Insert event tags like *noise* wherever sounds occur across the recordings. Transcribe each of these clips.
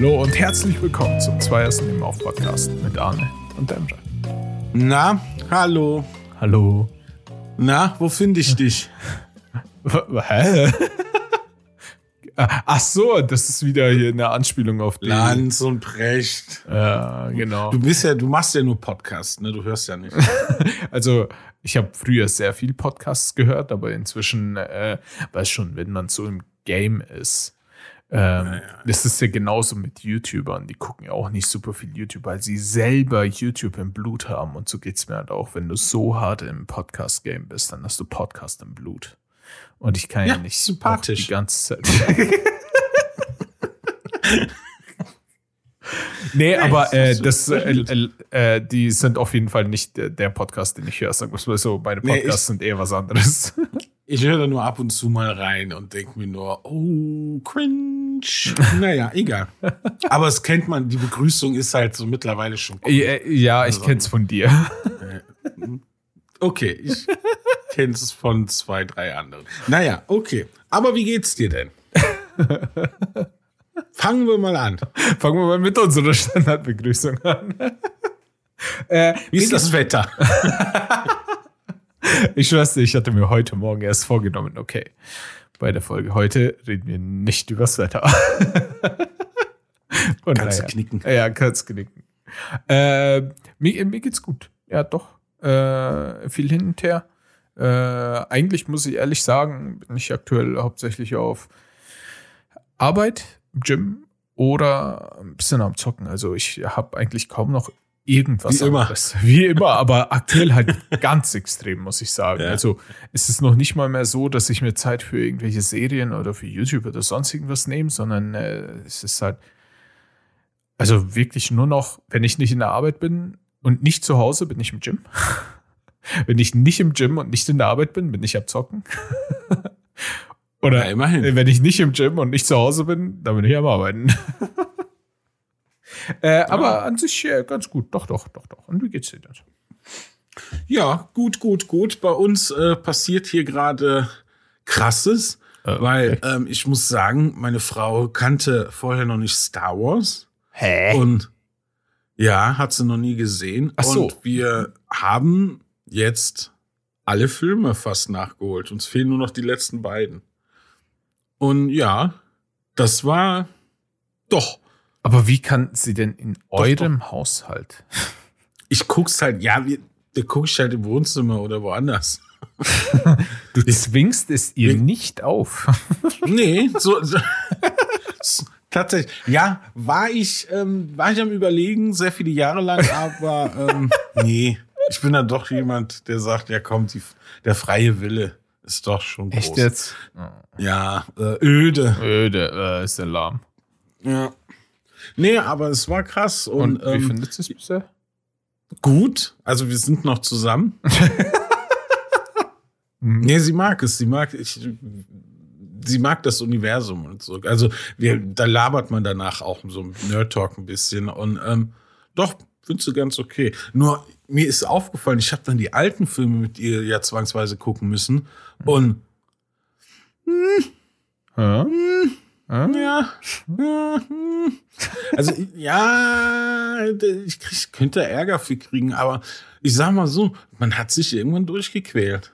Hallo und herzlich willkommen zum Zweiersten im Auf Podcast mit Arne und Emre. Na, hallo. Hallo. Na, wo finde ich dich? Hä? *laughs* Ach so, das ist wieder hier eine Anspielung auf die. Lanz und Precht. Ja, genau. Du bist ja, du machst ja nur Podcasts, ne? Du hörst ja nicht. *laughs* also ich habe früher sehr viel Podcasts gehört, aber inzwischen äh, weiß schon, wenn man so im Game ist, ähm, ja, ja. Das ist ja genauso mit YouTubern. Die gucken ja auch nicht super viel YouTube, weil sie selber YouTube im Blut haben. Und so geht es mir halt auch, wenn du so hart im Podcast-Game bist, dann hast du Podcast im Blut. Und ich kann ja, ja nicht sympathisch. die ganze Zeit. *laughs* nee, aber äh, das, äh, äh, die sind auf jeden Fall nicht der Podcast, den ich höre. Sagen wir so, meine Podcasts nee, sind eher was anderes. *laughs* Ich höre da nur ab und zu mal rein und denke mir nur, oh, cringe. Naja, *laughs* egal. Aber es kennt man, die Begrüßung ist halt so mittlerweile schon cool. Ja, ja ich also, kenn's von dir. Äh, okay, ich kenn's von zwei, drei anderen. Naja, okay. Aber wie geht's dir denn? Fangen wir mal an. Fangen wir mal mit unserer Standardbegrüßung an. Äh, wie ist das Wetter? *laughs* Ich schwör's dir, ich hatte mir heute Morgen erst vorgenommen, okay, bei der Folge heute reden wir nicht übers Wetter. *laughs* Und kannst naja, du knicken. Ja, kannst knicken. Äh, mir, mir geht's gut. Ja, doch. Äh, viel hin und her. Äh, eigentlich muss ich ehrlich sagen, bin ich aktuell hauptsächlich auf Arbeit, Gym oder ein bisschen am Zocken. Also ich habe eigentlich kaum noch irgendwas Wie anderes. immer. Wie immer, aber aktuell halt *laughs* ganz extrem, muss ich sagen. Ja. Also es ist noch nicht mal mehr so, dass ich mir Zeit für irgendwelche Serien oder für YouTube oder sonst irgendwas nehme, sondern äh, es ist halt, also wirklich nur noch, wenn ich nicht in der Arbeit bin und nicht zu Hause, bin ich im Gym. *laughs* wenn ich nicht im Gym und nicht in der Arbeit bin, bin ich am Zocken. *laughs* oder ja, immerhin. wenn ich nicht im Gym und nicht zu Hause bin, dann bin ich am Arbeiten. Äh, aber an sich äh, ganz gut. Doch, doch, doch, doch. Und wie geht's dir denn? Ja, gut, gut, gut. Bei uns äh, passiert hier gerade krasses, äh, okay. weil ähm, ich muss sagen, meine Frau kannte vorher noch nicht Star Wars. Hä? Und ja, hat sie noch nie gesehen. Ach so. Und wir haben jetzt alle Filme fast nachgeholt. Uns fehlen nur noch die letzten beiden. Und ja, das war doch aber wie kann sie denn in doch, eurem doch. Haushalt? Ich guck's halt, ja, wir, wir guckst halt im Wohnzimmer oder woanders. *laughs* du zwingst es ihr wir, nicht auf. *laughs* nee, so, so tatsächlich. Ja, war ich, ähm, war ich am überlegen, sehr viele Jahre lang, aber ähm, nee, ich bin dann doch jemand, der sagt, ja komm, die, der freie Wille ist doch schon groß. Echt jetzt? Ja, äh, öde. Öde, äh, ist der lahm. Ja. Nee, aber es war krass. Und, und wie ähm, findest du es bisher? Gut. Also wir sind noch zusammen. *laughs* mhm. Nee, sie mag es. Sie mag, ich, sie mag das Universum und so. Also wir, da labert man danach auch so ein Nerd-Talk ein bisschen. Und ähm, doch, findest du ganz okay. Nur mir ist aufgefallen, ich habe dann die alten Filme mit ihr ja zwangsweise gucken müssen. Und hm, hm, hm? Ja. Also, ja, ich krieg, könnte Ärger für kriegen, aber ich sag mal so, man hat sich irgendwann durchgequält.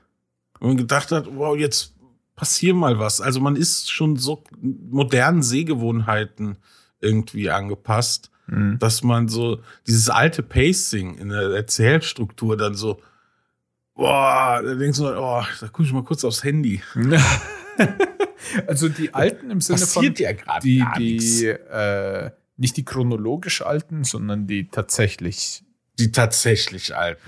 Und man gedacht hat, wow, jetzt passiert mal was. Also man ist schon so modernen Sehgewohnheiten irgendwie angepasst, mhm. dass man so dieses alte Pacing in der Erzählstruktur dann so, boah, da denkst du, oh, da guck ich mal kurz aufs Handy. *laughs* Also die alten im Sinne Passiert von ja die, die äh, nicht die chronologisch alten, sondern die tatsächlich die tatsächlich alten.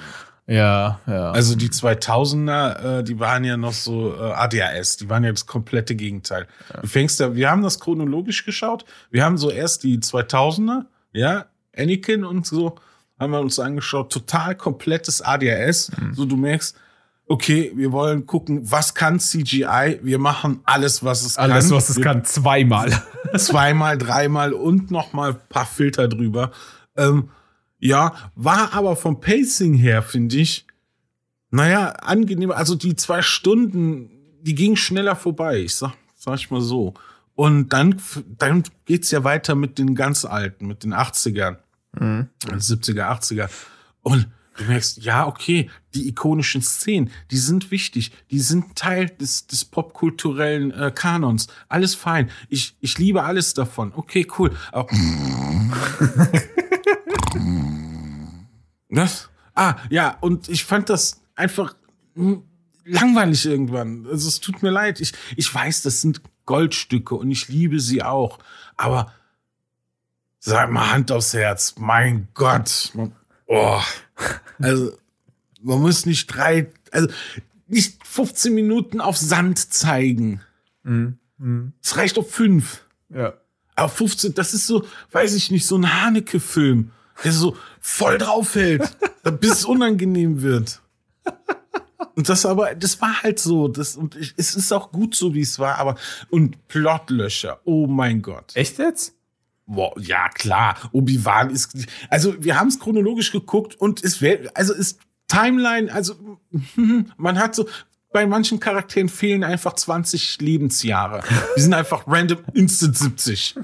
Ja, ja. Also die 2000er, äh, die waren ja noch so äh, ADHS, die waren ja das komplette Gegenteil. Ja. Du fängst ja, wir haben das chronologisch geschaut. Wir haben so erst die 2000er, ja, Anakin und so haben wir uns angeschaut, total komplettes ADHS. Mhm. So du merkst, okay, wir wollen gucken, was kann CGI? Wir machen alles, was es alles, kann. Alles, was es wir kann, zweimal. *laughs* zweimal, dreimal und nochmal ein paar Filter drüber. Ähm, ja, war aber vom Pacing her, finde ich, naja, angenehmer. Also die zwei Stunden, die gingen schneller vorbei. Ich sag, sag ich mal so. Und dann, dann geht's ja weiter mit den ganz alten, mit den 80ern, Mhm. 70er, 80er. Und du merkst, ja, okay, die ikonischen Szenen, die sind wichtig, die sind Teil des, des popkulturellen äh, Kanons. Alles fein. Ich, ich liebe alles davon. Okay, cool. Das? *laughs* Ah, ja, und ich fand das einfach langweilig irgendwann. Also es tut mir leid. Ich, ich weiß, das sind Goldstücke und ich liebe sie auch. Aber sag mal Hand aufs Herz, mein Gott. Oh. *laughs* Also man muss nicht drei, also nicht 15 Minuten auf Sand zeigen. Mhm. Mhm. Es reicht auf fünf. Ja. Aber 15, das ist so, weiß ich nicht, so ein Haneke-Film, der so voll drauf hält, *laughs* bis es unangenehm wird. Und das aber, das war halt so. Das, und ich, es ist auch gut so, wie es war, aber, und Plotlöcher, oh mein Gott. Echt jetzt? Boah, ja, klar. Obi-Wan ist, also wir haben es chronologisch geguckt und es wäre, also ist Timeline, also *laughs* man hat so, bei manchen Charakteren fehlen einfach 20 Lebensjahre. Die sind einfach random instant 70.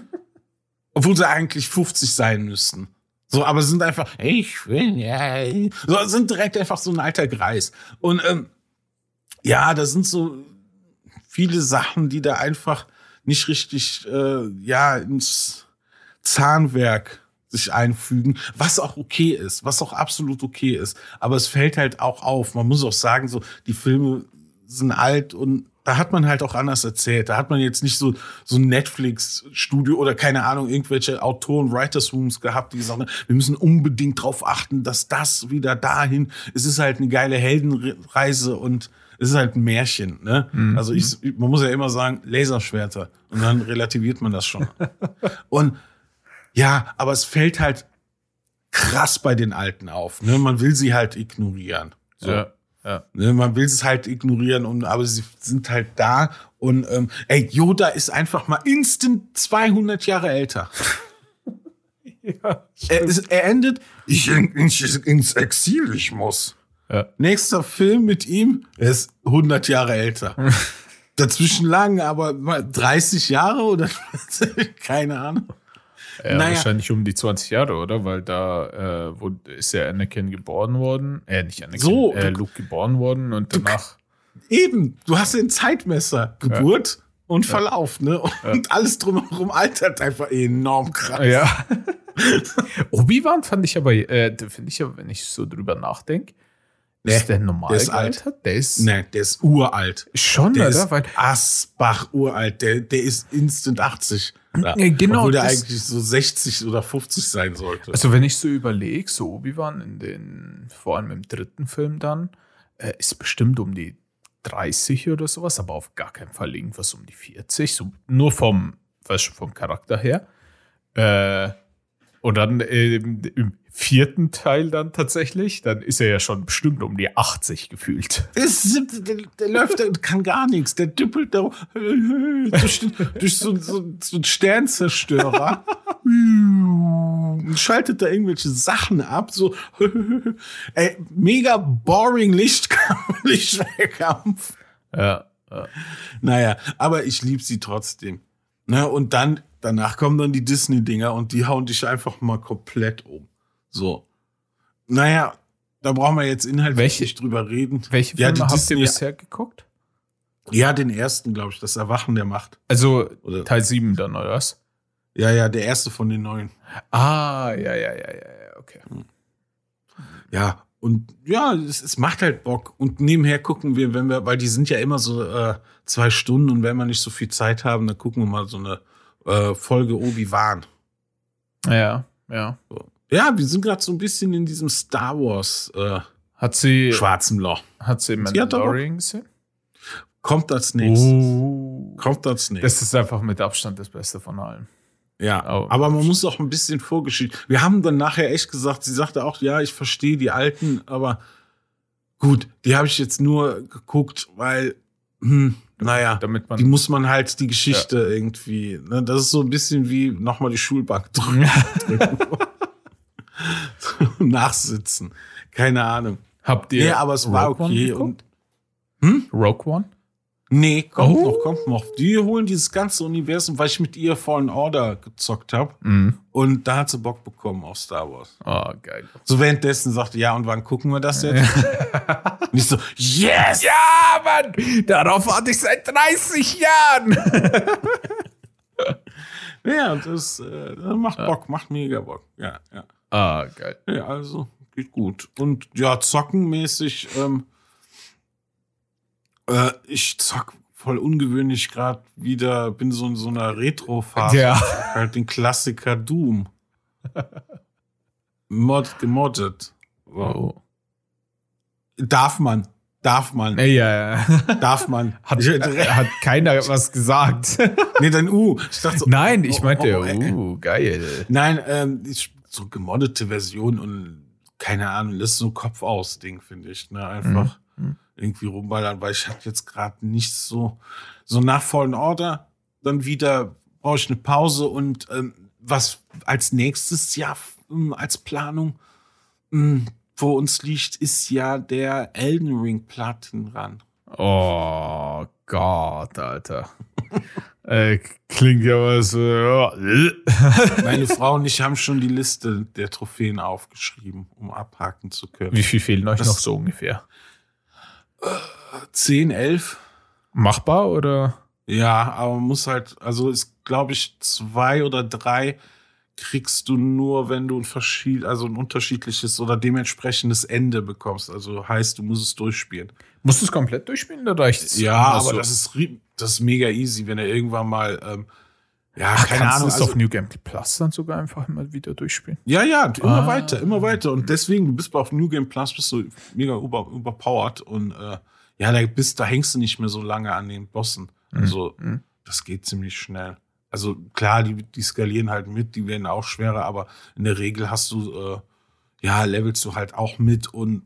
Obwohl sie eigentlich 50 sein müssten. So, aber sind einfach, ich will ja, so, sind direkt einfach so ein alter Greis. Und ähm, ja, da sind so viele Sachen, die da einfach nicht richtig, äh, ja, ins Zahnwerk sich einfügen, was auch okay ist, was auch absolut okay ist. Aber es fällt halt auch auf. Man muss auch sagen, so, die Filme sind alt und da hat man halt auch anders erzählt. Da hat man jetzt nicht so, so ein Netflix-Studio oder keine Ahnung, irgendwelche Autoren, Writers Rooms gehabt, die gesagt haben, wir müssen unbedingt drauf achten, dass das wieder dahin, es ist halt eine geile Heldenreise und es ist halt ein Märchen, ne? Mhm. Also ich, man muss ja immer sagen, Laserschwerter. Und dann relativiert man das schon. *laughs* und ja, aber es fällt halt krass bei den Alten auf. Ne? Man will sie halt ignorieren. So. Ja. Ja. Ne, man will es halt ignorieren, und, aber sie sind halt da. Und ähm, ey, Yoda ist einfach mal instant 200 Jahre älter. *laughs* ja, er, ist, er endet, ich, ich ins Exil, ich muss. Ja. Nächster Film mit ihm, er ist 100 Jahre älter. *laughs* Dazwischen lang, aber 30 Jahre oder *laughs* keine Ahnung. Ja, naja. wahrscheinlich um die 20 Jahre, oder? Weil da äh, wo, ist ja Anakin geboren worden. Äh, nicht Anakin, so, äh, Luke geboren worden und danach. Eben, du hast den Zeitmesser. Geburt ja. und Verlauf, ne? Und ja. alles drumherum altert einfach enorm krass. Ja. *laughs* Obi-Wan fand ich aber, äh, finde ich ja, wenn ich so drüber nachdenke, Nee, ist der normal der ist alt. Der ist, nee, der ist uralt. Schon, der oder? Ist Weil Asbach uralt. Der, der ist instant 80. Ja. Genau. Obwohl der eigentlich so 60 oder 50 sein sollte. Also wenn ich so überlege, so Obi-Wan in den, vor allem im dritten Film dann, äh, ist bestimmt um die 30 oder sowas, aber auf gar keinen Fall irgendwas um die 40. So, nur vom, weißt du, vom Charakter her. Äh, und dann äh, im vierten Teil dann tatsächlich, dann ist er ja schon bestimmt um die 80 gefühlt. Ist, der, der, läuft, der kann gar nichts. Der düppelt da durch, durch so, so, so einen Sternzerstörer. und schaltet da irgendwelche Sachen ab. So *laughs* ey, mega boring Lichtkampf. *laughs* Lichtschwerkampf. Ja, ja. Naja, aber ich liebe sie trotzdem. Ne, und dann, danach kommen dann die Disney-Dinger und die hauen dich einfach mal komplett um. So. Naja, da brauchen wir jetzt inhaltlich welche, nicht drüber reden. Welche Filme ja, habt ihr bisher geguckt? Ja, den ersten, glaube ich, das Erwachen der Macht. Also oder? Teil 7 dann, oder was? Ja, ja, der erste von den neuen. Ah, ja, ja, ja, ja, okay. Hm. Ja, und ja, es, es, macht halt Bock. Und nebenher gucken wir, wenn wir, weil die sind ja immer so äh, zwei Stunden und wenn wir nicht so viel Zeit haben, dann gucken wir mal so eine äh, Folge Obi-Wan. Ja, ja. So. Ja, wir sind gerade so ein bisschen in diesem Star Wars äh, hat sie, schwarzen Loch. Hat sie Mandalorian gesehen? Kommt als nächstes. Oh. Kommt als nächstes. Das ist einfach mit Abstand das Beste von allem. Ja, oh. aber man muss auch ein bisschen Vorgeschichte. Wir haben dann nachher echt gesagt, sie sagte auch, ja, ich verstehe die alten, aber gut, die habe ich jetzt nur geguckt, weil, hm, naja, damit man, die muss man halt die Geschichte ja. irgendwie, ne, das ist so ein bisschen wie nochmal die Schulbank *laughs* drücken. Nachsitzen. Keine Ahnung. Habt ihr? Nee, aber es war okay. Und, hm? Rogue One? Nee, kommt oh. noch, kommt noch. Die holen dieses ganze Universum, weil ich mit ihr Fallen Order gezockt habe. Mhm. Und da hat sie Bock bekommen auf Star Wars. Oh, geil. So währenddessen sagte, ja, und wann gucken wir das jetzt? *laughs* Nicht so, yes! Ja, Mann! Darauf warte ich seit 30 Jahren! *laughs* ja, und das, äh, das macht Bock, macht mega Bock. Ja, ja. Ah, geil. Ja, also geht gut. Und ja, zockenmäßig, ähm, äh, ich zock voll ungewöhnlich gerade wieder, bin so in so einer Retro-Phase. Ja. Halt den Klassiker Doom. Mod, gemoddet. Wow. Oh. Darf man. Darf man. Ja, ja. Darf man. *laughs* Hat, hat keiner was gesagt. nee, dein U. Ich dachte so, Nein, ich meinte, oh, oh, uh, geil. Nein, ähm, so gemoddete Version und keine Ahnung, das ist so ein Kopf aus Ding, finde ich. Ne? Einfach. Mhm irgendwie rumballern, weil ich habe jetzt gerade nicht so, so nach Fallen Order, dann wieder brauche ich eine Pause und ähm, was als nächstes Jahr ähm, als Planung ähm, vor uns liegt, ist ja der Elden Ring Platin ran. Oh Gott, Alter. *laughs* äh, klingt ja was. Äh, Meine Frau und ich haben schon die Liste der Trophäen aufgeschrieben, um abhaken zu können. Wie viel fehlen euch das, noch so ungefähr? 10, 11. Machbar oder? Ja, aber man muss halt, also ist, glaube ich, zwei oder drei kriegst du nur, wenn du ein verschied also ein unterschiedliches oder dementsprechendes Ende bekommst. Also heißt, du musst es durchspielen. Musst du es komplett durchspielen oder reicht's? Ja, aber so? das ist das ist mega easy, wenn er irgendwann mal ähm, ja, Ach, keine Ahnung. Du also, auf New Game Plus dann sogar einfach mal wieder durchspielen? Ja, ja, immer ah. weiter, immer weiter. Und deswegen, du bist auf New Game Plus, bist du mega über, überpowered und äh, ja, da bist, da hängst du nicht mehr so lange an den Bossen. Mhm. Also, mhm. das geht ziemlich schnell. Also klar, die, die skalieren halt mit, die werden auch schwerer, aber in der Regel hast du, äh, ja, levelst du halt auch mit und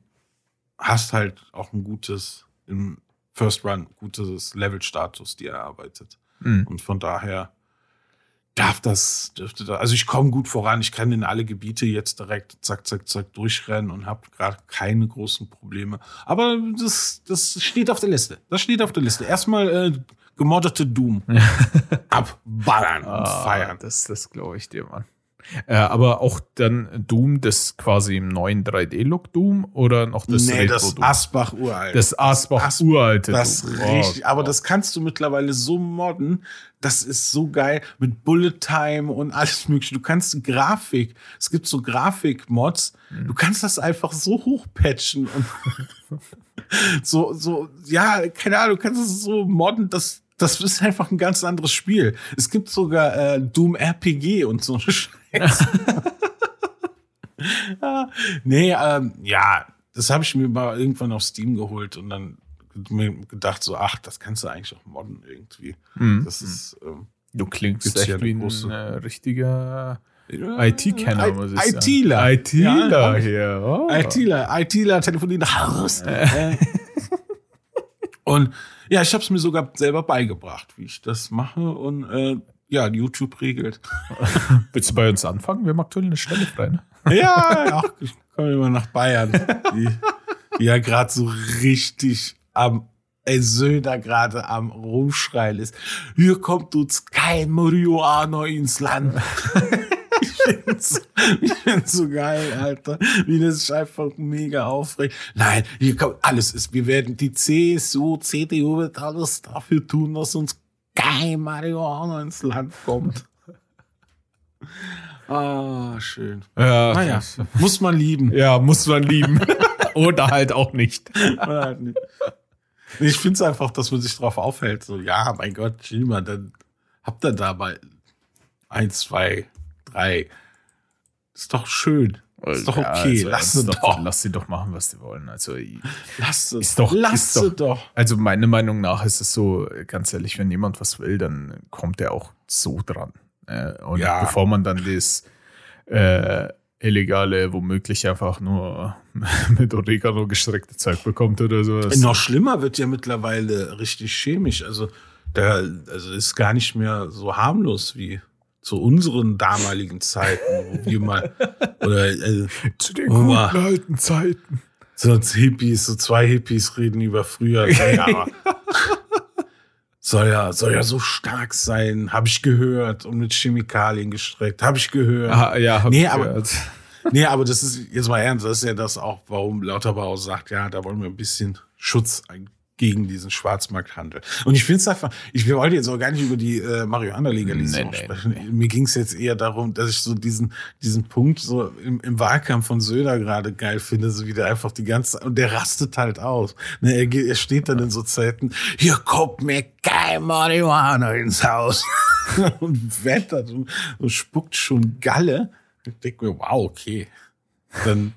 hast halt auch ein gutes, im First Run, gutes Level-Status dir erarbeitet. Mhm. Und von daher, darf das, dürfte da, also ich komme gut voran, ich kann in alle Gebiete jetzt direkt zack, zack, zack durchrennen und habe gerade keine großen Probleme. Aber das, das steht auf der Liste. Das steht auf der Liste. Erstmal äh, gemoddete Doom. Abballern und ah, feiern. Das, das glaube ich dir, Mann. Äh, aber auch dann Doom, das quasi im neuen 3D-Look Doom oder noch das Nee, das Asbach uralt. Das Asbach As uralte Das Doom. richtig, oh, aber das kannst du mittlerweile so modden, das ist so geil mit Bullet Time und alles mögliche. Du kannst Grafik, es gibt so Grafik-Mods, mhm. du kannst das einfach so hochpatchen und *laughs* so, so, ja, keine Ahnung, du kannst es so modden, dass das ist einfach ein ganz anderes Spiel. Es gibt sogar äh, Doom RPG und so *laughs* Scheiß. ja, *laughs* nee, ähm, ja, das habe ich mir mal irgendwann auf Steam geholt und dann mir gedacht so, ach, das kannst du eigentlich auch modden irgendwie. Mhm. Das ist ähm, Du klingst echt ja wie ein äh, richtiger IT-Kenner, muss ich sagen. ITler. ITler hier. Oh. ITler. ITler telefoniert nach Haus. Äh. und ja, ich habe es mir sogar selber beigebracht, wie ich das mache und äh, ja, YouTube regelt. *laughs* Willst du bei uns anfangen? Wir haben aktuell eine Stelle frei, ne? Ja, ach, ich komme immer nach Bayern. Die, die ja gerade so richtig am ey, Söder gerade am Rumschreien ist. Hier kommt uns kein Marihuana ins Land. So, *laughs* ich find's so geil, Alter. Wie das ist einfach mega aufregend. Nein, hier kommt alles ist. Wir werden die CSU, CDU wird alles dafür tun, dass uns kein Marihuana ins Land kommt. *laughs* Ah, schön. Ja, naja, muss man lieben. *laughs* Ja, muss man lieben. Oder halt auch nicht. Oder halt nicht. Ich finde es einfach, dass man sich drauf aufhält. So, ja, mein Gott, chill mal, dann habt ihr da mal eins, zwei, drei. Ist doch schön. Ist doch okay. Ja, also, lass sie doch, doch. Lass sie doch machen, was sie wollen. Also, lass es doch. Lass sie doch, doch. Also, meiner Meinung nach ist es so, ganz ehrlich, wenn jemand was will, dann kommt er auch so dran. Äh, und ja. bevor man dann das äh, illegale, womöglich einfach nur *laughs* mit Oregano gestreckte Zeug bekommt oder sowas. Noch schlimmer wird ja mittlerweile richtig chemisch. Also, da also ist gar nicht mehr so harmlos wie zu unseren damaligen Zeiten, wo wir mal *laughs* oder äh, zu den guten mal, alten Zeiten. So Hippies, so zwei Hippies reden über früher. *laughs* Ja, soll ja, soll ja so stark sein, habe ich gehört und mit Chemikalien gestreckt, habe ich gehört. Ah, ja, hab Nee, ich aber- gehört. *laughs* Nee, aber das ist jetzt mal ernst, das ist ja das auch, warum Lauterbach sagt, ja, da wollen wir ein bisschen Schutz ein- gegen diesen Schwarzmarkthandel. Und ich finde es einfach, ich wollte jetzt auch gar nicht über die äh, Marihuana-Legalisierung Nee, nee, sprechen. Mir ging es jetzt eher darum, dass ich so diesen, diesen Punkt so im, im Wahlkampf von Söder gerade geil finde, so wie der einfach die ganze, und der rastet halt aus. Ne, er, er steht dann in so Zeiten, hier kommt mir kein Marihuana ins Haus. *laughs* und wettert und, und spuckt schon Galle. Ich denke mir, wow, okay. Dann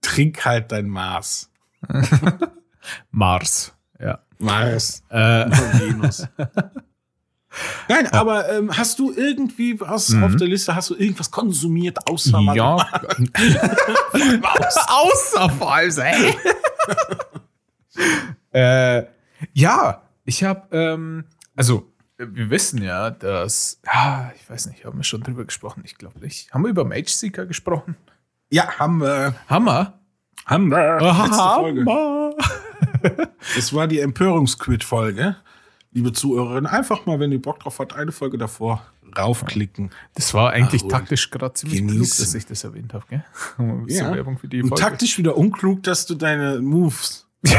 trink halt dein Maß. Mars. *laughs* Ja. Mars. Äh, Venus. *laughs* Nein, aber ähm, hast du irgendwie was auf der Liste, hast du irgendwas konsumiert außer ja. *laughs* Außer Falls, ey. *laughs* äh, ja, ich habe, ähm, also wir wissen ja, dass, ja, ich weiß nicht, haben wir schon drüber gesprochen? Ich glaube nicht. Haben wir über Mage Seeker gesprochen? Ja, haben wir. Hammer. Haben wir. Letzte Folge. Hammer. Das war die Empörungsquit-Folge. Liebe Zuhörerinnen, einfach mal, wenn ihr Bock drauf habt, eine Folge davor raufklicken. Das war eigentlich Ach, taktisch gerade ziemlich klug, genießen. dass ich das erwähnt habe, gell? *laughs* Ja. Werbung für die Und Folge. taktisch wieder unklug, dass du deine Moves. *laughs*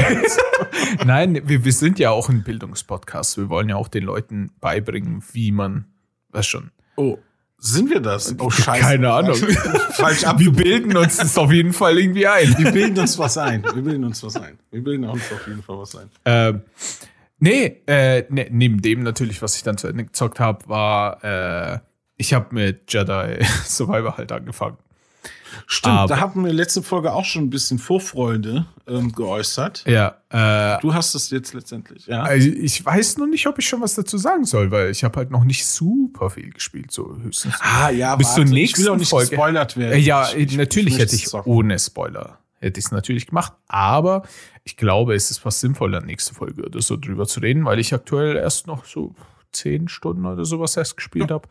Nein, wir, wir sind ja auch ein Bildungspodcast. Wir wollen ja auch den Leuten beibringen, wie man, was schon. Oh, sind wir das? Oh, scheiße. Keine Ahnung. *laughs* Falsch ab. Wir bilden uns das auf jeden Fall irgendwie ein. Wir bilden uns was ein. Wir bilden uns was ein. Wir bilden uns auf jeden Fall was ein. Ähm, nee, äh, ne, neben dem natürlich, was ich dann zu Ende gezockt habe, war, äh, ich habe mit Jedi *laughs* Survivor halt angefangen. Stimmt, Aber- da haben wir letzte Folge auch schon ein bisschen Vorfreude ähm, geäußert. Ja, äh, Du hast es jetzt letztendlich, ja? also ich weiß noch nicht, ob ich schon was dazu sagen soll, weil ich habe halt noch nicht super viel gespielt, so höchstens. Ah, ja, Bis zur warte, nächsten ich will auch nicht Folge. gespoilert werden. Äh, ja, Ich- ich- natürlich möchte hätte ich zocken. ohne Spoiler hätte ich es natürlich gemacht, aber ich glaube, es ist fast sinnvoller, nächste Folge oder so drüber zu reden, weil ich aktuell erst noch so zehn Stunden oder sowas erst gespielt habe.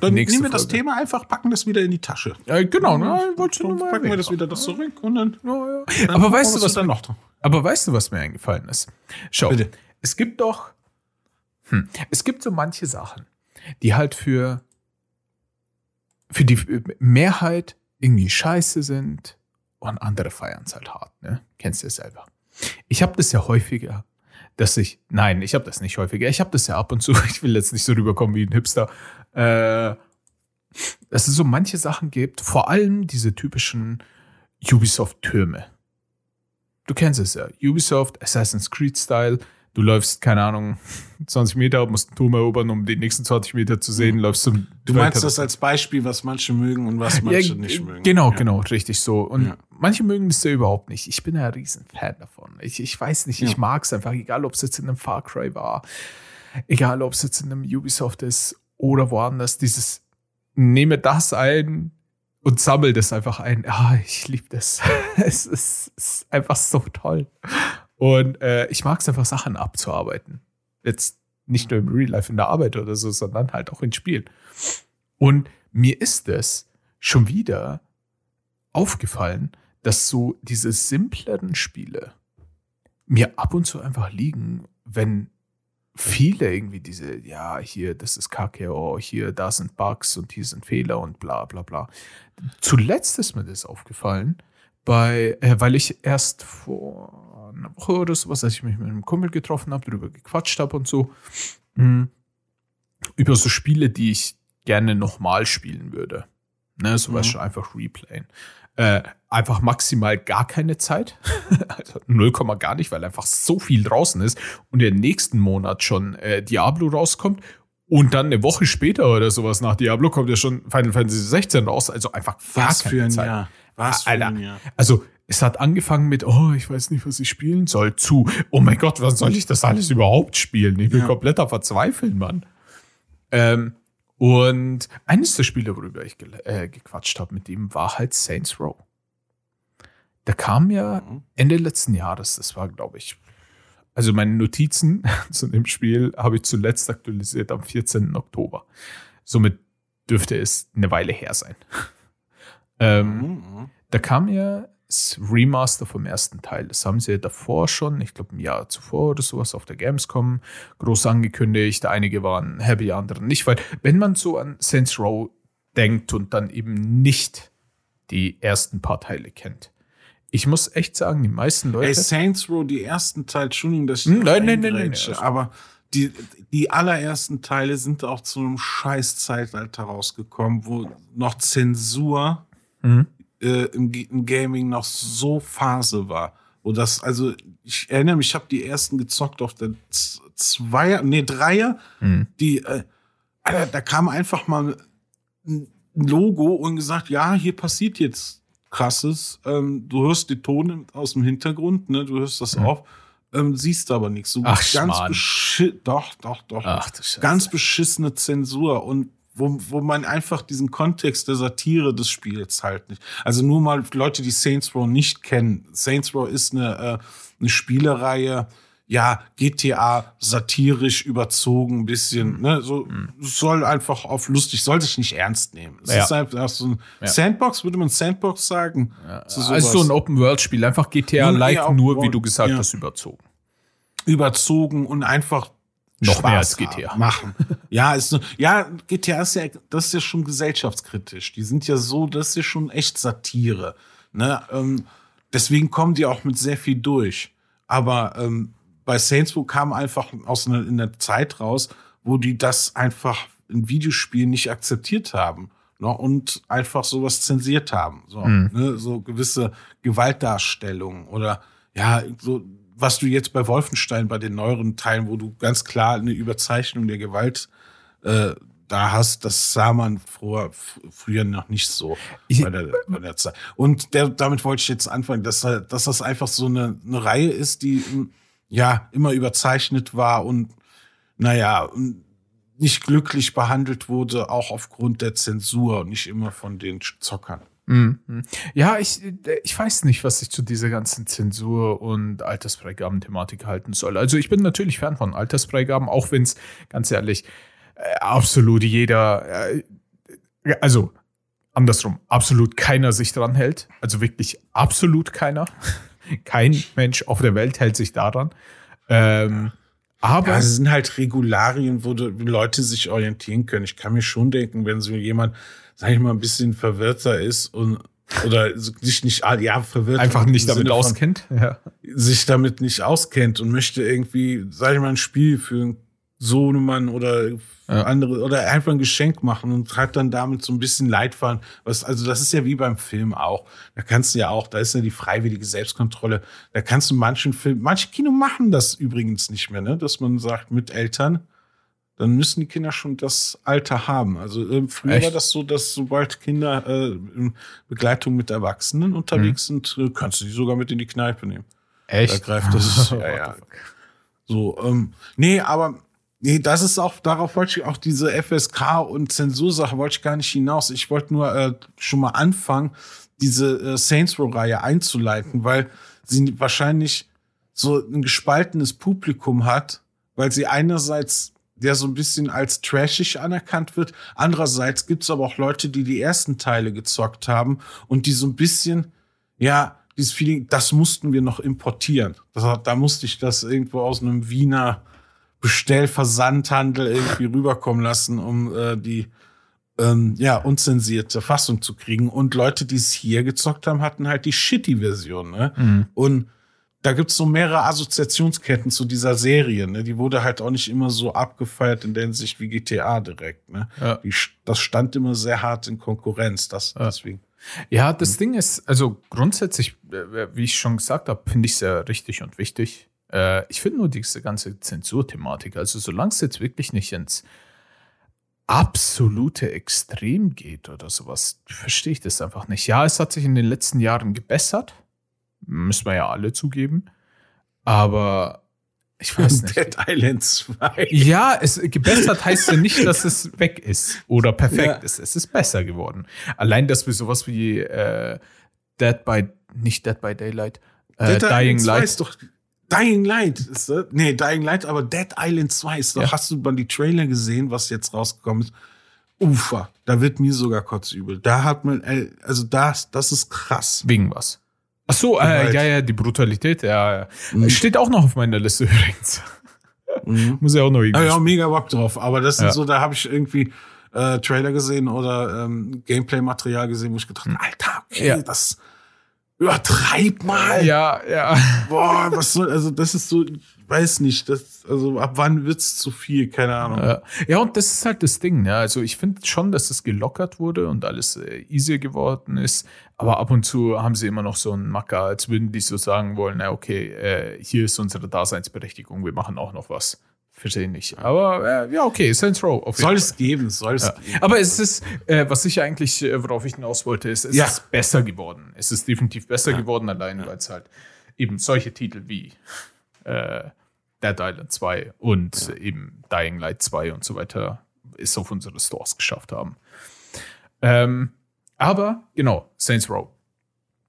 Dann nächste nehmen wir das Folge. Thema einfach, packen das wieder in die Tasche. Ja, genau, ne? Wollte ich Dann nur mal packen wir das wieder das zurück und dann. Ja, ja. Aber weißt du, was mir, noch? aber weißt du, was mir eingefallen ist? Schau, Bitte. es gibt doch, hm, es gibt so manche Sachen, die halt für, für die Mehrheit irgendwie scheiße sind und andere feiern es halt hart, ne? Kennst du ja selber. Ich habe das ja häufiger, dass ich, nein, ich habe das nicht häufiger, ich habe das ja ab und zu, *laughs* ich will jetzt nicht so rüberkommen wie ein Hipster, äh, dass es so manche Sachen gibt, vor allem diese typischen Ubisoft-Türme. Du kennst es ja. Ubisoft, Assassin's Creed-Style. Du läufst, keine Ahnung, *laughs* 20 Meter, musst einen Turm erobern, um die nächsten 20 Meter zu sehen, läufst zum Du meinst das als Beispiel, was manche mögen und was manche ja, nicht mögen. Genau, ja. genau, richtig so. Und Ja. manche mögen das ja überhaupt nicht. Ich bin ja ein riesen Fan davon. Ich, ich weiß nicht, ich mag es einfach, egal ob es jetzt in einem Far Cry war, egal ob es jetzt in einem Ubisoft ist oder woanders, dieses nehme das ein und sammel das einfach ein. Ah, ich liebe das. *laughs* es, ist, es ist einfach so toll. Und äh, ich mag es einfach, Sachen abzuarbeiten. Jetzt nicht nur im Real Life in der Arbeit oder so, sondern halt auch in Spielen. Und mir ist es schon wieder aufgefallen, dass so diese simpleren Spiele mir ab und zu einfach liegen, wenn viele irgendwie diese, ja, hier, das ist Kacke, oh, hier, da sind Bugs und hier sind Fehler und bla bla bla. Zuletzt ist mir das aufgefallen, bei, äh, weil ich erst vor einer Woche oder sowas, als ich mich mit einem Kumpel getroffen habe, darüber gequatscht habe und so, mh, über so Spiele, die ich gerne nochmal spielen würde. Ne, zum Mhm. Beispiel einfach replayen. Äh, einfach maximal gar keine Zeit. *laughs* also 0, gar nicht, weil einfach so viel draußen ist und der nächsten Monat schon äh, Diablo rauskommt und dann eine Woche später oder sowas nach Diablo kommt ja schon Final Fantasy 16 raus. Also einfach gar Was keine für ein Zeit. Jahr. Was für Alter. ein Jahr. Also, es hat angefangen mit, oh, ich weiß nicht, was ich spielen soll, zu, oh mein Gott, wann soll ich das alles überhaupt spielen? Ich bin Ja. komplett am Verzweifeln, Mann. Ähm, und eines der Spiele, worüber ich ge äh, gequatscht habe mit ihm, war halt Saints Row. Da kam ja Mhm. Ende letzten Jahres, das war, glaube ich, also meine Notizen *laughs* zu dem Spiel habe ich zuletzt aktualisiert am 14. Oktober. Somit dürfte es eine Weile her sein. *laughs* ähm, Mhm. da kam ja Remaster vom ersten Teil. Das haben sie davor schon, ich glaube ein Jahr zuvor oder sowas, auf der Gamescom groß angekündigt. Einige waren happy, andere nicht, weil wenn man so an Saints Row denkt und dann eben nicht die ersten paar Teile kennt. Ich muss echt sagen, die meisten Leute. Ey, Saints Row, die ersten Teile, Entschuldigung, dass ich hm, nein, nein, nein, nein, nein, aber die, die allerersten Teile sind auch zu einem Scheiß-Zeitalter rausgekommen, wo noch Zensur mhm. Äh, im, im, Gaming noch so Phase war. Wo das, also ich erinnere mich, ich habe die ersten gezockt auf der Zweier, nee, Dreier, mhm. die, äh, Alter, da kam einfach mal ein Logo und gesagt, ja, hier passiert jetzt krasses. Ähm, du hörst die Tone aus dem Hintergrund, ne, du hörst das mhm. auch ähm, siehst aber nichts. So Ach, ganz beschissen. Doch, doch, doch. Ach, ganz beschissene Zensur und wo, wo man einfach diesen Kontext der Satire des Spiels halt nicht. Also nur mal Leute, die Saints Row nicht kennen. Saints Row ist eine, äh, eine Spielereihe, ja, GTA satirisch überzogen, ein bisschen, mhm. ne, so, mhm. soll einfach auf lustig, soll sich nicht ernst nehmen. Es ja. ist einfach so ein ja. Sandbox, würde man Sandbox sagen? Ja. So also so ein Open-World-Spiel, einfach GTA-like, nur, wie du gesagt hast, überzogen. Überzogen und einfach noch Spaß mehr als GTA machen. ja, ist, ja, GTA ist ja, das ist ja schon gesellschaftskritisch. Die sind ja so, das ist ja schon echt Satire. Ne? Ähm, deswegen kommen die auch mit sehr viel durch. Aber ähm, bei Saints Row kam einfach aus einer, in der Zeit raus, wo die das einfach in Videospielen nicht akzeptiert haben ne, und einfach sowas zensiert haben. So, mhm. ne, so gewisse Gewaltdarstellungen oder ja, so was du jetzt bei Wolfenstein bei den neueren Teilen, wo du ganz klar eine Überzeichnung der Gewalt äh, da hast, das sah man früher, früher noch nicht so bei der, bei der Zeit. Und der, damit wollte ich jetzt anfangen, dass, dass das einfach so eine, eine Reihe ist, die ja immer überzeichnet war und naja, nicht glücklich behandelt wurde, auch aufgrund der Zensur und nicht immer von den Zockern. Mhm. Ja, ich, ich weiß nicht, was ich zu dieser ganzen Zensur und Altersfreigaben-Thematik halten soll. Also ich bin natürlich Fan von Altersfreigaben, auch wenn es, ganz ehrlich, äh, absolut jeder, äh, also andersrum, absolut keiner sich dran hält. Also wirklich absolut keiner. *laughs* Kein Mensch auf der Welt hält sich daran. Ähm, aber ja, es sind halt Regularien, wo, Leute sich orientieren können. Ich kann mir schon denken, wenn so jemand, sag ich mal, ein bisschen verwirrter ist und oder sich nicht, ah, ja, verwirrt. Einfach nicht damit auskennt, ja. Sich damit nicht auskennt und möchte irgendwie, sag ich mal, ein Spiel für einen Sohnemann oder ja. andere oder einfach ein Geschenk machen und hat dann damit so ein bisschen Leidfahren. Was, also das ist ja wie beim Film auch. Da kannst du ja auch, da ist ja die freiwillige Selbstkontrolle. Da kannst du manchen Film, manche Kino machen das übrigens nicht mehr, ne? dass man sagt mit Eltern, dann müssen die Kinder schon das Alter haben. Also äh, früher Echt? war das so, dass sobald Kinder äh, in Begleitung mit Erwachsenen unterwegs mhm. sind, äh, kannst du die sogar mit in die Kneipe nehmen. Echt? Da greift das. *laughs* ja, ja. So, ähm, nee, aber Nee, das ist auch, darauf wollte ich auch diese FSK und Zensursache wollte ich gar nicht hinaus. Ich wollte nur äh, schon mal anfangen, diese äh, Saints Row-Reihe einzuleiten, weil sie wahrscheinlich so ein gespaltenes Publikum hat, weil sie einerseits der so ein bisschen als trashig anerkannt wird. Andererseits gibt's aber auch Leute, die die ersten Teile gezockt haben und die so ein bisschen, ja, dieses Feeling, das mussten wir noch importieren. Das, da musste ich das irgendwo aus einem Wiener Bestellversandhandel irgendwie rüberkommen lassen, um äh, die ähm, ja unzensierte Fassung zu kriegen. Und Leute, die es hier gezockt haben, hatten halt die Shitty-Version. Ne? Mhm. Und da gibt's so mehrere Assoziationsketten zu dieser Serie. Ne? Die wurde halt auch nicht immer so abgefeiert in der Hinsicht wie GTA direkt. Ne? Ja. Die, das stand immer sehr hart in Konkurrenz. Das, ja. Deswegen. Ja, das mhm. Ding ist, also grundsätzlich, äh, wie ich schon gesagt habe, finde ich sehr richtig und wichtig. Äh, ich finde nur diese ganze Zensurthematik, also solange es jetzt wirklich nicht ins absolute Extrem geht oder sowas, verstehe ich das einfach nicht. Ja, es hat sich in den letzten Jahren gebessert, müssen wir ja alle zugeben, aber ich weiß nicht. Dead Island 2. Ja, es gebessert heißt ja nicht, dass es weg ist oder perfekt ja. ist. Es ist besser geworden. Allein, dass wir sowas wie äh, Dead by, nicht Dead by Daylight, äh, Dead Dying Light. Ist doch Dying Light ist das? Nee, Dying Light, aber Dead Island 2 ist doch. Ja. Hast du mal die Trailer gesehen, was jetzt rausgekommen ist? Ufer, da wird mir sogar kotzübel. Da hat man, also das, das ist krass. Wegen was? Ach so, äh, ja, ja, die Brutalität, ja, ja. Mhm. Steht auch noch auf meiner Liste *laughs* übrigens. Mhm. Muss ja auch noch irgendwie. Ja, mega Bock drauf. Aber das sind ja. so, da habe ich irgendwie äh, Trailer gesehen oder ähm, Gameplay-Material gesehen, wo ich gedacht, mhm. Alter, okay, ja. das übertreib mal. Ja, ja. Boah, was soll, also das ist so, weiß nicht, das, also ab wann wird's zu viel, keine Ahnung. Ja, ja und das ist halt das Ding, ja. Also ich finde schon, dass es gelockert wurde und alles äh, easier geworden ist, aber ab und zu haben sie immer noch so einen Macker, als würden die so sagen wollen, na okay, äh, hier ist unsere Daseinsberechtigung, wir machen auch noch was. Verstehe nicht. Aber äh, ja, okay, Saints Row. soll es geben, soll es ja. geben. Aber es ist, äh, was ich eigentlich, äh, worauf ich hinaus wollte, ist, es ja. ist besser geworden. Es ist definitiv besser ja. geworden, allein weil es halt eben solche Titel wie äh, Dead Island 2 und eben Dying Light 2 und so weiter es auf unsere Stores geschafft haben. Ähm, aber genau, Saints Row.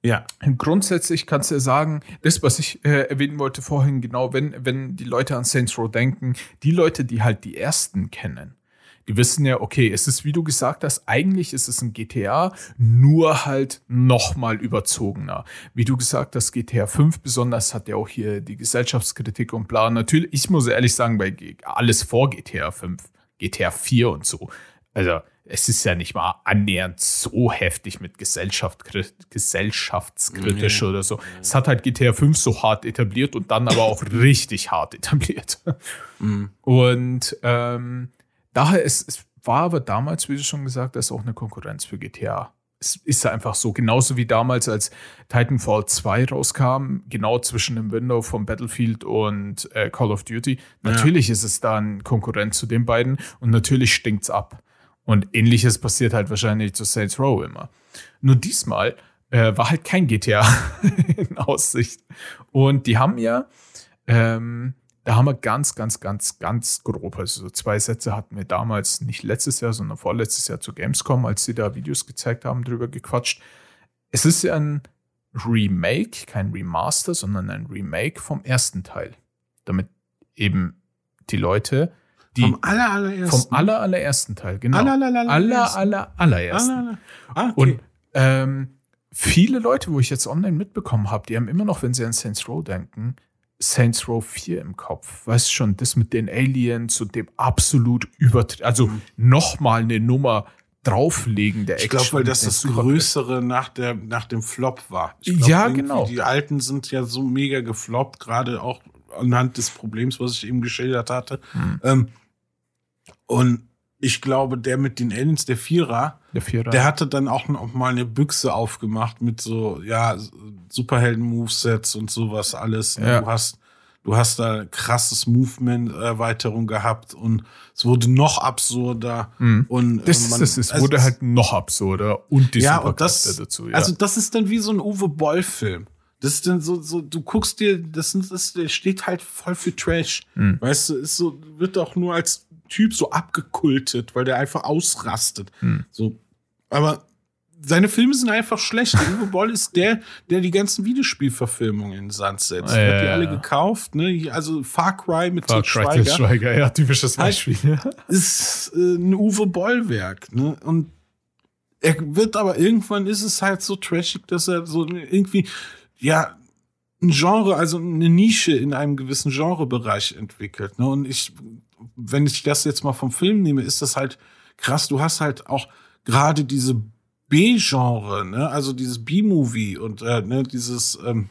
Ja. Grundsätzlich kannst du sagen, das, was ich äh, erwähnen wollte vorhin, genau, wenn, wenn die Leute an Saints Row denken, die Leute, die halt die ersten kennen, die wissen ja, okay, es ist, wie du gesagt hast, eigentlich ist es ein GTA, nur halt nochmal überzogener. Wie du gesagt hast, GTA 5 besonders hat ja auch hier die Gesellschaftskritik und bla. Natürlich, ich muss ehrlich sagen, bei alles vor GTA 5, GTA 4 und so. Also, es ist ja nicht mal annähernd so heftig mit Gesellschaft, gesellschaftskritisch nee. oder so. Es hat halt GTA 5 so hart etabliert und dann aber auch *laughs* richtig hart etabliert. Mhm. Und ähm, daher ist es war aber damals, wie du schon gesagt hast, auch eine Konkurrenz für GTA. Es ist einfach so, genauso wie damals, als Titanfall 2 rauskam, genau zwischen dem Window von Battlefield und äh, Call of Duty. Natürlich ja. ist es da ein Konkurrent zu den beiden und natürlich stinkt es ab. Und ähnliches passiert halt wahrscheinlich zu Saints Row immer. Nur diesmal äh, war halt kein GTA *laughs* in Aussicht. Und die haben ja, ähm, da haben wir ganz, ganz, ganz, ganz grob, also so zwei Sätze hatten wir damals nicht letztes Jahr, sondern vorletztes Jahr zu Gamescom, als sie da Videos gezeigt haben, drüber gequatscht. Es ist ja ein Remake, kein Remaster, sondern ein Remake vom ersten Teil. Damit eben die Leute die vom aller, allerersten. Vom aller, allerersten Teil, genau. Aller, aller, aller, aller, allerersten. Aller, ah, okay. Und ähm, viele Leute, wo ich jetzt online mitbekommen habe, die haben immer noch, wenn sie an Saints Row denken, Saints Row 4 im Kopf. Weißt schon, das mit den Aliens und dem absolut übertrieben, also mhm. nochmal eine Nummer drauflegen der Action. Ich glaube, weil das das Größere nach, der, nach dem Flop war. Glaub, ja, genau. Die alten sind ja so mega gefloppt, gerade auch anhand des Problems, was ich eben geschildert hatte. Mhm. Ähm, und ich glaube, der mit den Aliens, der Vierer, der, Vierer. der hatte dann auch noch mal eine Büchse aufgemacht mit so, ja, Superhelden-Movesets und sowas alles. Ja. Du hast, du hast da krasses Movement-Erweiterung gehabt und es wurde noch absurder. Mhm. Und das, man, das, es wurde halt noch absurder und die ja, und das, dazu. Ja. Also das ist dann wie so ein Uwe Boll-Film. Das ist dann so, so, du guckst dir, das, das, das steht halt voll für Trash. Mhm. Weißt du, ist so, wird auch nur als Typ so abgekultet, weil der einfach ausrastet. Hm. So. Aber seine Filme sind einfach schlecht. Uwe Boll ist der, der die ganzen Videospielverfilmungen in den Sand setzt. Er hat die alle gekauft, ne? Also Far Cry mit Far Cry Schweiger. Schweiger. Ja, typisches Beispiel. Halt, *laughs* ist äh, ein Uwe Boll-Werk, ne? Und er wird aber irgendwann ist es halt so trashig, dass er so irgendwie, ja, ein Genre, also eine Nische in einem gewissen Genrebereich entwickelt. Ne? Und ich wenn ich das jetzt mal vom Film nehme, ist das halt krass. Du hast halt auch gerade diese B-Genre, ne? also dieses B-Movie und äh, ne, dieses ähm,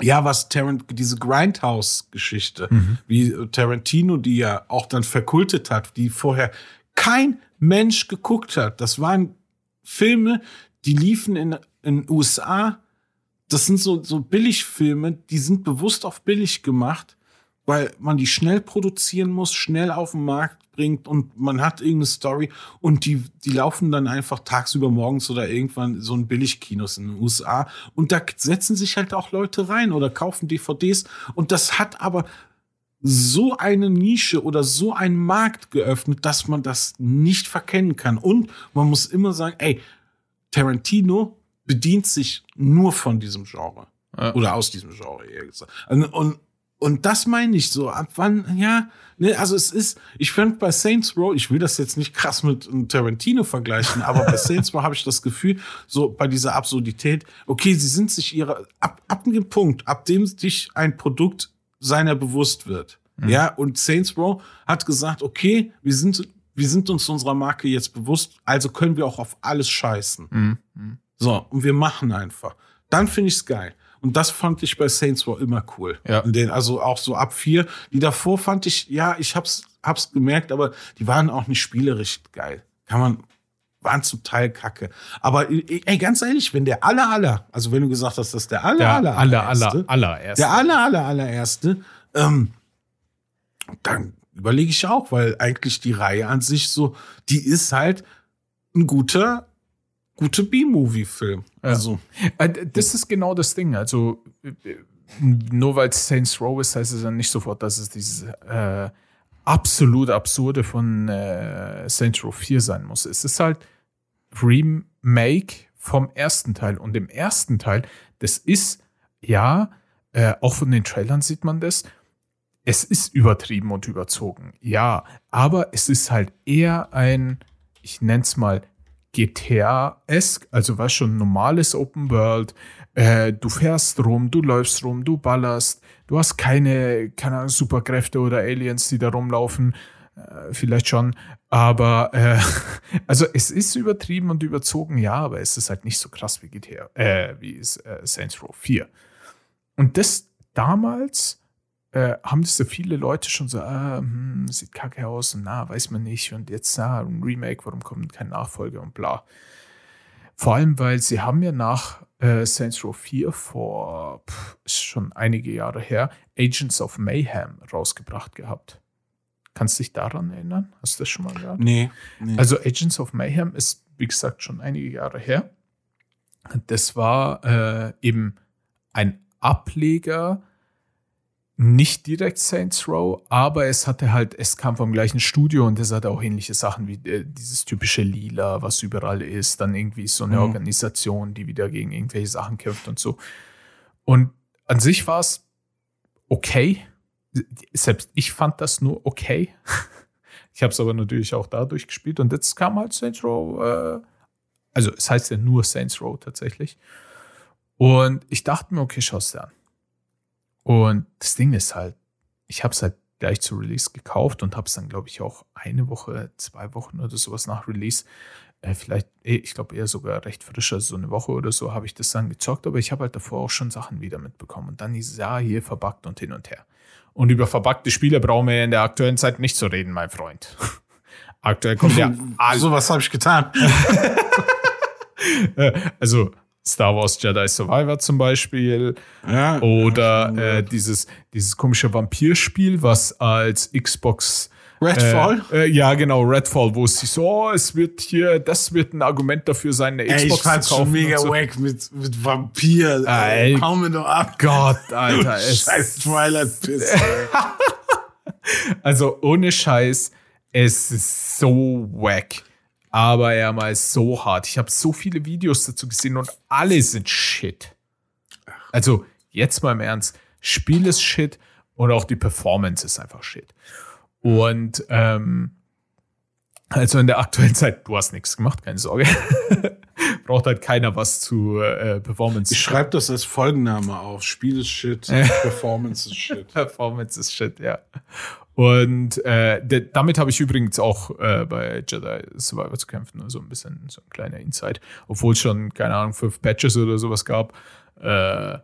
ja, was Tarant diese Grindhouse-Geschichte, mhm. wie Tarantino die ja auch dann verkultet hat, die vorher kein Mensch geguckt hat. Das waren Filme, die liefen in in USA. Das sind so so Billigfilme, die sind bewusst auf billig gemacht weil man die schnell produzieren muss, schnell auf den Markt bringt und man hat irgendeine Story und die, die laufen dann einfach tagsüber morgens oder irgendwann so ein Billigkinos in den USA und da setzen sich halt auch Leute rein oder kaufen DVDs und das hat aber so eine Nische oder so einen Markt geöffnet, dass man das nicht verkennen kann und man muss immer sagen, ey, Tarantino bedient sich nur von diesem Genre. Ja. Oder aus diesem Genre, eher gesagt. Und, und Und das meine ich so. Ab wann, ja, ne, also es ist, ich finde bei Saints Row, ich will das jetzt nicht krass mit Tarantino vergleichen, aber bei *laughs* Saints Row habe ich das Gefühl, so bei dieser Absurdität, okay, sie sind sich ihrer, ab, ab dem Punkt, ab dem sich ein Produkt seiner bewusst wird. Mhm. Ja, und Saints Row hat gesagt, okay, wir sind, wir sind uns unserer Marke jetzt bewusst, also können wir auch auf alles scheißen. Mhm. mhm. So, und wir machen einfach. Dann finde ich es geil. Und das fand ich bei Saints Row immer cool. Ja. Den, also auch so ab vier. Die davor fand ich, ja, ich hab's, hab's gemerkt, aber die waren auch nicht spielerisch geil. Kann man, waren zum Teil kacke. Aber ey, ganz ehrlich, wenn der aller aller, also wenn du gesagt hast, dass der aller der aller aller aller allererste, der aller aller allererste, ähm, dann überlege ich auch, weil eigentlich die Reihe an sich so, die ist halt ein guter gute B-Movie-Film. Also. Äh, das ist genau das Ding. Also, nur weil es Saints Row ist, heißt es dann nicht sofort, dass es dieses äh, absolut absurde von äh, Saints Row 4 sein muss. Es ist halt Remake vom ersten Teil. Und im ersten Teil, das ist, ja, äh, auch von den Trailern sieht man das, es ist übertrieben und überzogen. Ja, aber es ist halt eher ein, ich nenne es mal, GTA-esque, also was schon normales Open World. Äh, du fährst rum, du läufst rum, du ballerst. Du hast keine, keine Superkräfte oder Aliens, die da rumlaufen. Äh, vielleicht schon. Aber äh, *laughs* also es ist übertrieben und überzogen, ja, aber es ist halt nicht so krass wie GTA, äh, wie äh, Saints Row 4. Und das damals äh, haben das so viele Leute schon so, ah, hm, sieht kacke aus und na, weiß man nicht. Und jetzt, ah, ein Remake, warum kommt kein Nachfolger und bla. Vor allem, weil sie haben ja nach äh, Saints Row 4 vor pff, ist schon einige Jahre her Agents of Mayhem rausgebracht gehabt. Kannst du dich daran erinnern? Hast du das schon mal gehört? Nee, nee. Also Agents of Mayhem ist, wie gesagt, schon einige Jahre her. Das war äh, eben ein Ableger nicht direkt Saints Row, aber es hatte halt, es kam vom gleichen Studio und es hatte auch ähnliche Sachen wie äh, dieses typische Lila, was überall ist, dann irgendwie so eine mhm. Organisation, die wieder gegen irgendwelche Sachen kämpft und so. Und an sich war es okay. Selbst ich fand das nur okay. *laughs* ich habe es aber natürlich auch dadurch gespielt und jetzt kam halt Saints Row, äh, also es heißt ja nur Saints Row tatsächlich. Und ich dachte mir, okay, schau es dir an. Und das Ding ist halt, ich habe es halt gleich zu Release gekauft und habe es dann, glaube ich, auch eine Woche, zwei Wochen oder sowas nach Release, äh, vielleicht, eh, ich glaube eher sogar recht frisch, also so eine Woche oder so, habe ich das dann gezockt, aber ich habe halt davor auch schon Sachen wieder mitbekommen und dann dieses Jahr hier verbuggt und hin und her. Und über verbuggte Spiele brauchen wir in der aktuellen Zeit nicht zu reden, mein Freund. *laughs* Aktuell kommt ja. *laughs* so was habe ich getan. *laughs* Äh, also Star Wars Jedi Survivor zum Beispiel. Ja, oder äh, dieses, dieses komische Vampirspiel, was als Xbox Redfall? Äh, äh, ja, genau, Redfall, wo es sich so, oh, es wird hier, das wird ein Argument dafür sein, eine Xbox Ey, ich fand's zu kaufen. schon mega so. wack mit, mit Vampir. Ey, Hau mir doch ab. Gott, Alter. *laughs* Scheiß Twilight Piss. *laughs* also ohne Scheiß, es ist so wack aber er mal so hart. Ich habe so viele Videos dazu gesehen und alle sind Shit. Also jetzt mal im Ernst, Spiel ist Shit und auch die Performance ist einfach Shit. Und ähm, also in der aktuellen Zeit, du hast nichts gemacht, keine Sorge. *laughs* Braucht halt keiner was zu äh, Performance. Ich schreibe das als Folgenname auf. Spiel ist Shit, Performance ist Shit. *laughs* Performance ist Shit, ja. Und äh, de, damit habe ich übrigens auch äh, bei Jedi Survivor zu kämpfen, also ein bisschen so ein kleiner Insight, obwohl es schon, keine Ahnung, fünf Patches oder sowas gab, äh,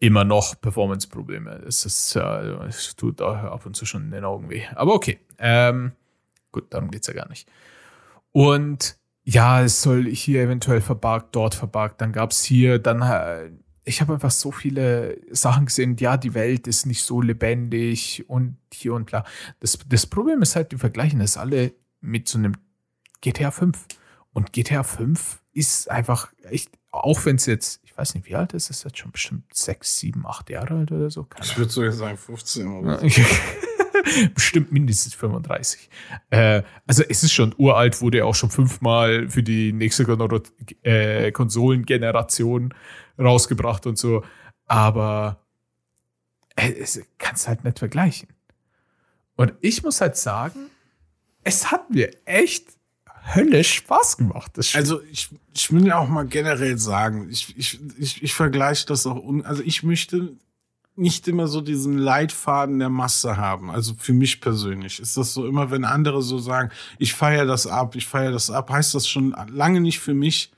immer noch Performance-Probleme. Es ist, äh, es tut ab und zu schon in den Augen weh. Aber okay. Ähm, gut, darum geht's ja gar nicht. Und ja, es soll hier eventuell verbuggt, dort verbuggt, dann gab's hier, dann äh, ich habe einfach so viele Sachen gesehen, ja, die Welt ist nicht so lebendig und hier und bla. Das, das Problem ist halt, die vergleichen das alle mit so einem GTA 5. Und GTA 5 ist einfach echt, auch wenn es jetzt, ich weiß nicht, wie alt ist es jetzt schon bestimmt 6, 7, 8 Jahre alt oder so. Keine ich würde sogar sagen 15 oder so. *laughs* bestimmt mindestens 35. Äh, also es ist schon uralt, wurde auch schon fünfmal für die nächste äh, Konsolengeneration rausgebracht und so. Aber es kannst halt nicht vergleichen. Und ich muss halt sagen, es hat mir echt höllisch Spaß gemacht. also ich, ich will auch mal generell sagen, ich, ich, ich, ich vergleiche das auch, un, also ich möchte nicht immer so diesen Leitfaden der Masse haben. Also für mich persönlich ist das so immer, wenn andere so sagen, ich feiere das ab, ich feiere das ab, heißt das schon lange nicht für mich,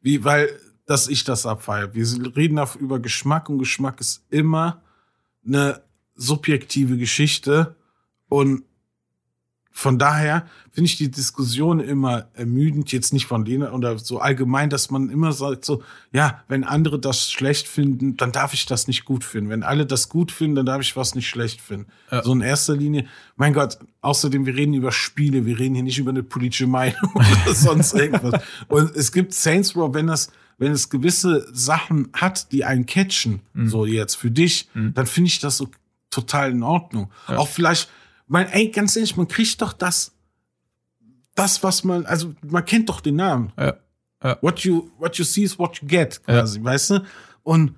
wie, weil, dass ich das abfeiere. Wir reden über Geschmack und Geschmack ist immer eine subjektive Geschichte und von daher finde ich die Diskussion immer ermüdend, jetzt nicht von denen oder so allgemein, dass man immer sagt so, ja, wenn andere das schlecht finden, dann darf ich das nicht gut finden. Wenn alle das gut finden, dann darf ich was nicht schlecht finden. Ja. So in erster Linie, mein Gott, außerdem, wir reden über Spiele, wir reden hier nicht über eine politische Meinung *laughs* oder sonst irgendwas. Und es gibt Saints Row, wenn das, wenn es gewisse Sachen hat, die einen catchen, mhm. so jetzt für dich, mhm. dann finde ich das so total in Ordnung. Ja. Auch vielleicht, weil, ey, ganz ehrlich, man kriegt doch das, das, was man, also man kennt doch den Namen. Ja. ja. What you, what you see is what you get, quasi, weißt du? Und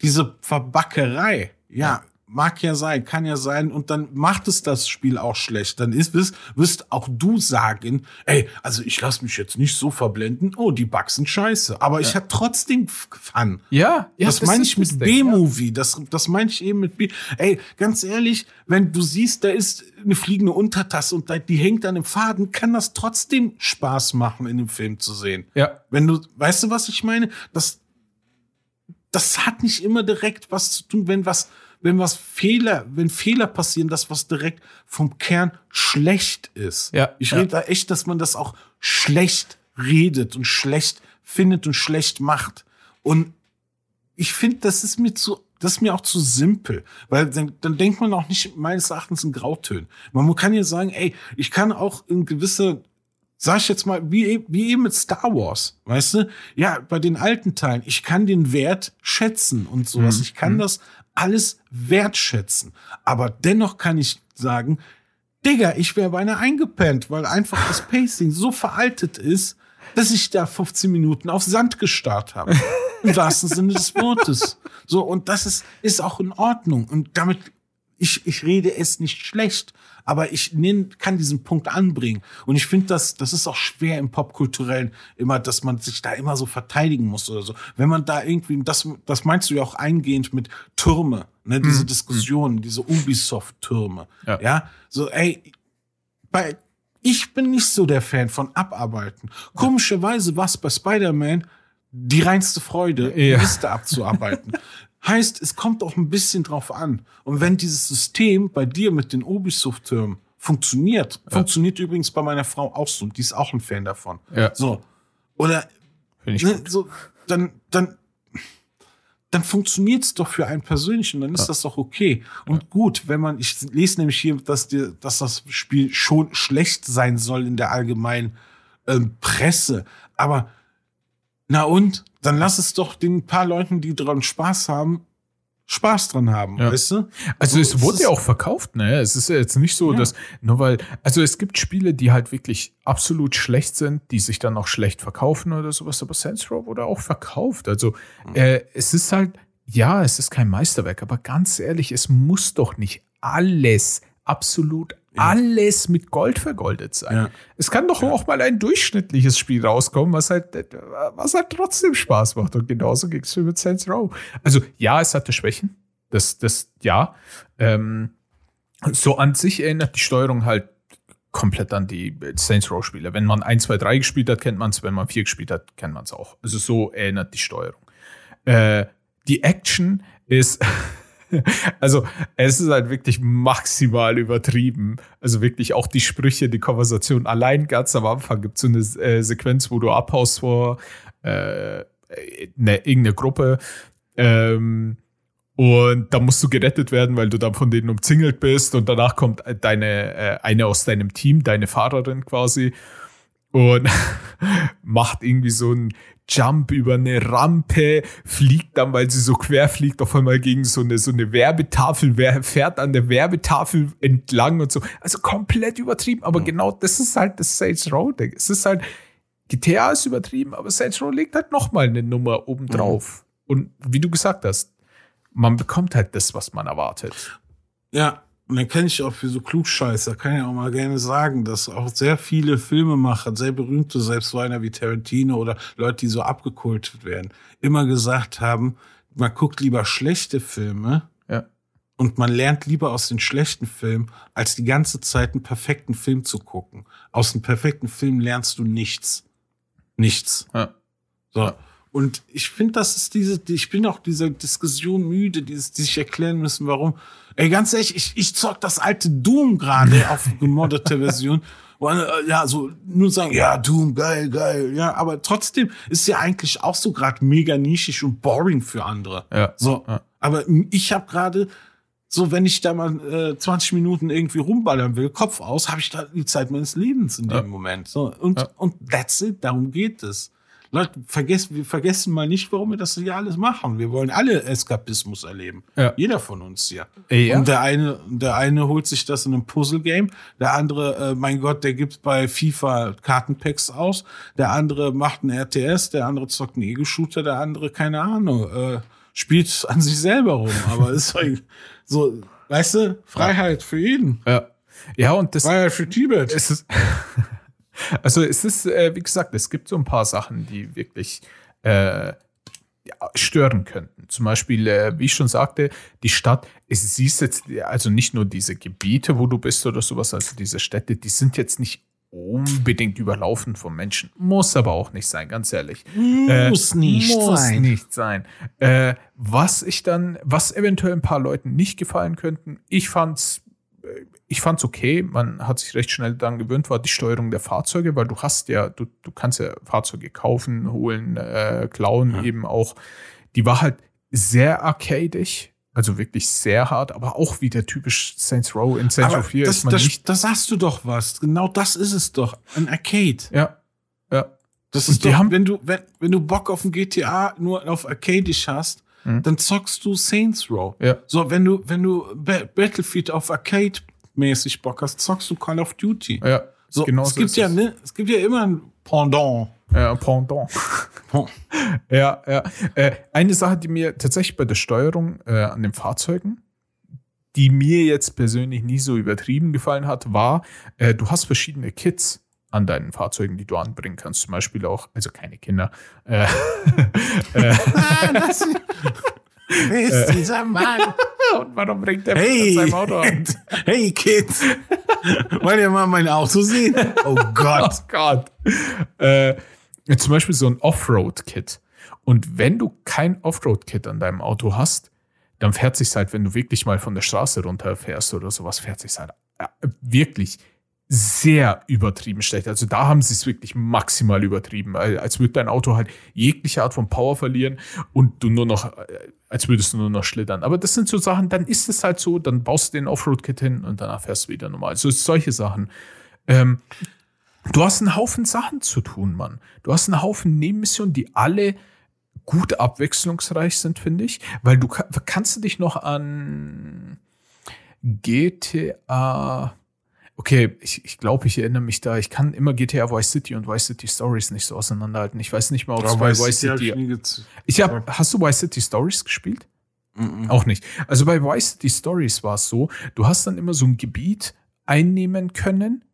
diese Verbackerei, ja, mag ja sein, kann ja sein, und dann macht es das Spiel auch schlecht. Dann ist, wirst, wirst auch du sagen, ey, also ich lasse mich jetzt nicht so verblenden, oh, die Bugs sind scheiße. Aber ja. ich hatte trotzdem Fun. Ja, ja. Das, das meine ich mit B-Movie. Ja. Das, das meine ich eben mit B. Ey, ganz ehrlich, wenn du siehst, da ist eine fliegende Untertasse und die hängt an dem Faden, kann das trotzdem Spaß machen, in dem Film zu sehen. Ja. Wenn du, weißt du, was ich meine? Das, das hat nicht immer direkt was zu tun, wenn was, wenn was Fehler, wenn Fehler passieren, das was direkt vom Kern schlecht ist. Ja, ich ja. rede da echt, dass man das auch schlecht redet und schlecht findet und schlecht macht. Und ich finde, das ist mir zu, das ist mir auch zu simpel, weil dann, dann denkt man auch nicht meines Erachtens in Grautönen. Man kann ja sagen, ey, ich kann auch in gewisse sag ich jetzt mal, wie, wie eben mit Star Wars, weißt du? Ja, bei den alten Teilen, ich kann den Wert schätzen und sowas. Mhm. Ich kann mhm. das alles wertschätzen. Aber dennoch kann ich sagen, Digga, ich wäre beinahe eingepennt, weil einfach das *laughs* Pacing so veraltet ist, dass ich da 15 Minuten auf Sand gestarrt habe. Im wahrsten Sinne des Wortes. So, und das ist, ist auch in Ordnung. Und damit, ich, ich rede es nicht schlecht aber ich nenn, kann diesen Punkt anbringen. Und ich finde, das, das ist auch schwer im Popkulturellen immer, dass man sich da immer so verteidigen muss oder so. Wenn man da irgendwie, das, das meinst du ja auch eingehend mit Türme, ne, diese mhm. Diskussionen, diese Ubisoft-Türme. Ja. ja, so, ey, bei, ich bin nicht so der Fan von Abarbeiten. Komischerweise war es bei Spider-Man die reinste Freude, ja. Liste abzuarbeiten. *laughs* Heißt, es kommt auch ein bisschen drauf an. Und wenn dieses System bei dir mit den Ubisoft-Türmen funktioniert, ja. funktioniert übrigens bei meiner Frau auch so, die ist auch ein Fan davon. Ja. So. Oder ne, so, dann, dann, dann funktioniert es doch für einen persönlich und dann ist ja. das doch okay. Und ja. gut, wenn man, ich lese nämlich hier, dass, dir, dass das Spiel schon schlecht sein soll in der allgemeinen ähm, Presse. Aber na und? Dann lass es doch den paar Leuten, die dran Spaß haben, Spaß dran haben, ja. weißt du? Also, es wurde ja auch verkauft, ne? Es ist ja jetzt nicht so, ja. dass, nur weil, also es gibt Spiele, die halt wirklich absolut schlecht sind, die sich dann auch schlecht verkaufen oder sowas, aber Saints Row wurde auch verkauft. Also, mhm. äh, es ist halt, ja, es ist kein Meisterwerk, aber ganz ehrlich, es muss doch nicht alles absolut alles mit Gold vergoldet sein. Ja. Es kann doch ja. auch mal ein durchschnittliches Spiel rauskommen, was halt, was halt trotzdem Spaß macht. Und genauso ging es mit Saints Row. Also ja, es hatte Schwächen. Das, das, ja. Ähm, so an sich erinnert die Steuerung halt komplett an die Saints Row Spiele. Wenn man 1, 2, 3 gespielt hat, kennt man es. Wenn man 4 gespielt hat, kennt man es auch. Also so erinnert die Steuerung. Äh, die Action ist *laughs* *laughs* Also, es ist halt wirklich maximal übertrieben. Also wirklich auch die Sprüche, die Konversation. Allein ganz am Anfang gibt es so eine äh, Sequenz, wo du abhaust vor äh, ne, irgendeine Gruppe. Ähm, und da musst du gerettet werden, weil du dann von denen umzingelt bist. Und danach kommt deine, äh, eine aus deinem Team, deine Fahrerin quasi. Und *laughs* macht irgendwie so ein Jump über eine Rampe, fliegt dann, weil sie so quer fliegt, auf einmal gegen so eine, so eine Werbetafel, fährt an der Werbetafel entlang und so. Also komplett übertrieben, aber mhm. genau das ist halt das Saints Row Ding. Es ist halt, GTA ist übertrieben, aber Saints Row legt halt nochmal eine Nummer obendrauf. Mhm. Und wie du gesagt hast, man bekommt halt das, was man erwartet. Ja, und dann kenne ich auch für so Klugscheißer, kann ich auch mal gerne sagen, dass auch sehr viele Filmemacher, sehr berühmte, selbst so einer wie Tarantino oder Leute, die so abgekultet werden, immer gesagt haben, man guckt lieber schlechte Filme Ja. und man lernt lieber aus den schlechten Filmen, als die ganze Zeit einen perfekten Film zu gucken. Aus einem perfekten Film lernst du nichts. Nichts. Ja. So. Und ich finde, das ist diese, ich bin auch dieser Diskussion müde, dieses, die sich erklären müssen, warum. Ey, ganz ehrlich, ich, ich zock das alte Doom gerade *laughs* auf gemoddete Version. Äh, ja, so nur sagen, ja, Doom, geil, geil, ja, aber trotzdem ist ja eigentlich auch so gerade mega nischig und boring für andere. Ja. So, Ja. aber ich habe gerade so, wenn ich da mal äh, 20 Minuten irgendwie rumballern will, Kopf aus, habe ich da die Zeit meines Lebens in dem Ja. Moment. So, und, Ja. und that's it, darum geht es. Leute, vergessen, wir vergessen mal nicht, warum wir das hier alles machen. Wir wollen alle Eskapismus erleben. Ja. Jeder von uns hier. Ja. Und der eine, der eine holt sich das in einem Puzzle-Game, der andere, äh, mein Gott, der gibt bei FIFA Kartenpacks aus, der andere macht einen RTS, der andere zockt einen Ego-Shooter, der andere, keine Ahnung, äh, spielt an sich selber rum. Aber ist *laughs* halt so, weißt du, Freiheit für jeden. Ja. Ja, und das Freiheit für Tibet. es ist. *laughs* also, es ist, äh, wie gesagt, es gibt so ein paar Sachen, die wirklich äh, stören könnten. Zum Beispiel, äh, wie ich schon sagte, die Stadt, es siehst jetzt, also nicht nur diese Gebiete, wo du bist oder sowas, also diese Städte, die sind jetzt nicht unbedingt überlaufen von Menschen. Muss aber auch nicht sein, ganz ehrlich. Äh, Muss nicht muss sein. nicht sein. Äh, was ich dann, was eventuell ein paar Leuten nicht gefallen könnten, ich fand's, äh, ich fand's okay. Man hat sich recht schnell daran gewöhnt, war die Steuerung der Fahrzeuge, weil du hast ja, du, du kannst ja Fahrzeuge kaufen, holen, äh, klauen eben auch. Die war halt sehr arcadisch. Also wirklich sehr hart, aber auch wieder typisch Saints Row. In Saints Aber Row 4 das, ist man das, nicht. da sagst du doch was. Genau das ist es doch. Ein Arcade. Ja. Ja. Das Und ist die doch, haben- wenn du, wenn, wenn du Bock auf ein GTA nur auf Arcadisch hast, Mhm. dann zockst du Saints Row. Ja. So, wenn du, wenn du Ba- Battlefield auf Arcade-mäßig Bock hast, zockst du Call of Duty. Ja. So, genau es so gibt ja, es. ne, es gibt ja immer ein Pendant. Ja, Pendant. *laughs* Ja, ja. Äh, eine Sache, die mir tatsächlich bei der Steuerung äh, an den Fahrzeugen, die mir jetzt persönlich nie so übertrieben gefallen hat, war, äh, du hast verschiedene Kits an deinen Fahrzeugen, die du anbringen kannst. Zum Beispiel auch, also keine Kinder. Äh, *laughs* *laughs* Ah, das, wer ist dieser Mann? *laughs* und warum bringt der Hey, sein Auto an? *laughs* hey Kids, wollt ihr mal mein Auto sehen? Oh *laughs* Gott. Oh Gott. Äh, zum Beispiel so ein Offroad-Kit. Und wenn du kein Offroad-Kit an deinem Auto hast, dann fährt sich halt, wenn du wirklich mal von der Straße runterfährst oder sowas, fährt sich halt äh, wirklich sehr übertrieben schlecht. Also da haben sie es wirklich maximal übertrieben, Al- als würde dein Auto halt jegliche Art von Power verlieren und du nur noch, äh, als würdest du nur noch schlittern. Aber das sind so Sachen, dann ist es halt so, dann baust du den Offroad-Kit hin und danach fährst du wieder normal. Also solche Sachen. Ähm, Du hast einen Haufen Sachen zu tun, Mann. Du hast einen Haufen Nebenmissionen, die alle gut abwechslungsreich sind, finde ich. Weil du ka- kannst du dich noch an GTA. Okay, ich, ich glaube, ich erinnere mich da. Ich kann immer GTA Vice City und Vice City Stories nicht so auseinanderhalten. Ich weiß nicht mal, ob es bei Vice City. Ich hab, hast du Vice City Stories gespielt? Auch nicht. Also bei Vice City Stories war es so, du hast dann immer so ein Gebiet einnehmen können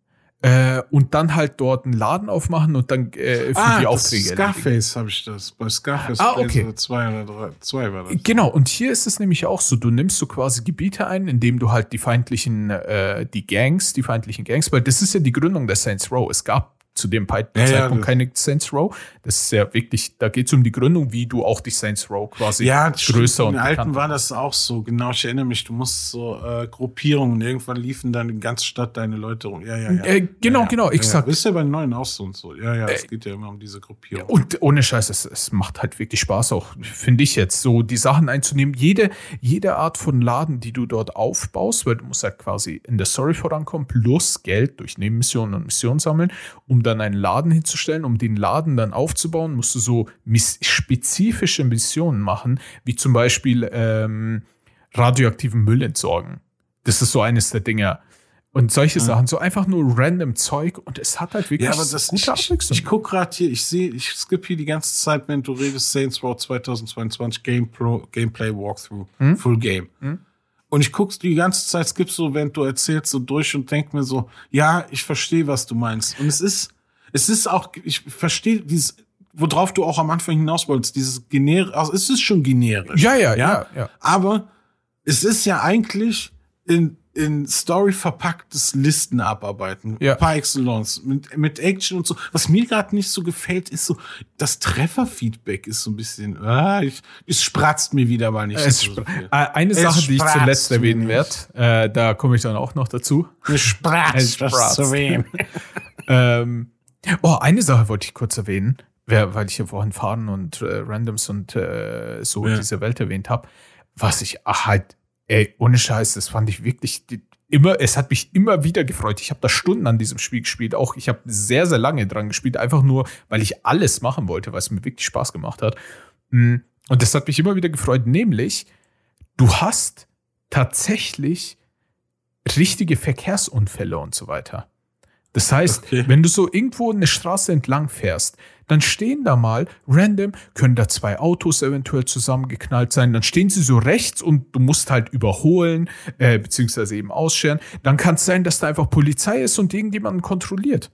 äh, und dann halt dort einen Laden aufmachen und dann äh, für ah, die Aufträge. Scarface habe ich das. Bei Scarface Ah, okay. Blaze zwei oder drei. Zwei war das. Genau, und hier ist es nämlich auch so, du nimmst so quasi Gebiete ein, indem du halt die feindlichen, äh, die Gangs, die feindlichen Gangs, weil das ist ja die Gründung der Saints Row. Es gab zu dem Pi- Ja, ja, Zeitpunkt keine Saints Row. Das ist ja wirklich, da geht es um die Gründung, wie du auch die Saints Row quasi Ja, größer und In den alten war das auch so. Genau, ich erinnere mich, du musst so äh, Gruppierungen. Irgendwann liefen dann in ganz Stadt deine Leute rum. Ja, ja, ja. Äh, genau, ja, genau, exakt. Ja. Ist ja bei den neuen auch so und so. Ja, ja, es geht ja immer um diese Gruppierung. Und ohne Scheiß, es, es macht halt wirklich Spaß, auch finde ich jetzt, so die Sachen einzunehmen. Jede, jede Art von Laden, die du dort aufbaust, weil du musst halt quasi in der Story vorankommen, plus Geld durch Nebenmissionen und Missionen sammeln, um dann einen Laden hinzustellen, um den Laden dann aufzubauen, musst du so spezifische Missionen machen, wie zum Beispiel ähm, radioaktiven Müll entsorgen. Das ist so eines der Dinge. Und solche ja. Sachen, so einfach nur random Zeug und es hat halt wirklich ja, aber das, gute Abwechslung. Ich, ich gucke gerade hier, ich sehe, ich skippe hier die ganze Zeit, wenn du redest, Saints Row 2022 Game Pro, Gameplay Walkthrough, hm? Full Game. Hm? Und ich guck's die ganze Zeit, skippst so, wenn du erzählst, so durch und denk mir so, ja, ich verstehe, was du meinst. Und es ist, es ist auch, ich verstehe dieses, worauf du auch am Anfang hinaus wolltest, dieses generisch, also es ist schon generisch. Ja, ja, ja, ja. Aber es ist ja eigentlich in, in Story verpacktes Listen abarbeiten. Ja. Par excellence. Mit, mit Action und so. Was mir gerade nicht so gefällt, ist so, das Trefferfeedback ist so ein bisschen, ah, ich, es spratzt mir wieder mal nicht. Es so. Äh, eine Sache, die ich zuletzt erwähnen werde, äh, da komme ich dann auch noch dazu. Es spratzt, es spratzt. zu wem. *laughs* ähm, oh, eine Sache wollte ich kurz erwähnen, weil ich ja vorhin Faden und äh, Randoms und äh, so ja. diese Welt erwähnt habe. Was ich ach, halt Ey, ohne Scheiß, das fand ich wirklich immer, es hat mich immer wieder gefreut. Ich habe da Stunden an diesem Spiel gespielt. Auch ich habe sehr, sehr lange dran gespielt, einfach nur, weil ich alles machen wollte, weil es mir wirklich Spaß gemacht hat. Mm, und das hat mich immer wieder gefreut, nämlich, du hast tatsächlich richtige Verkehrsunfälle und so weiter. Das heißt, okay. wenn du so irgendwo eine Straße entlang fährst, dann stehen da mal random, können da zwei Autos eventuell zusammengeknallt sein, dann stehen sie so rechts und du musst halt überholen, äh, beziehungsweise eben ausscheren. Dann kann es sein, dass da einfach Polizei ist und irgendjemanden kontrolliert.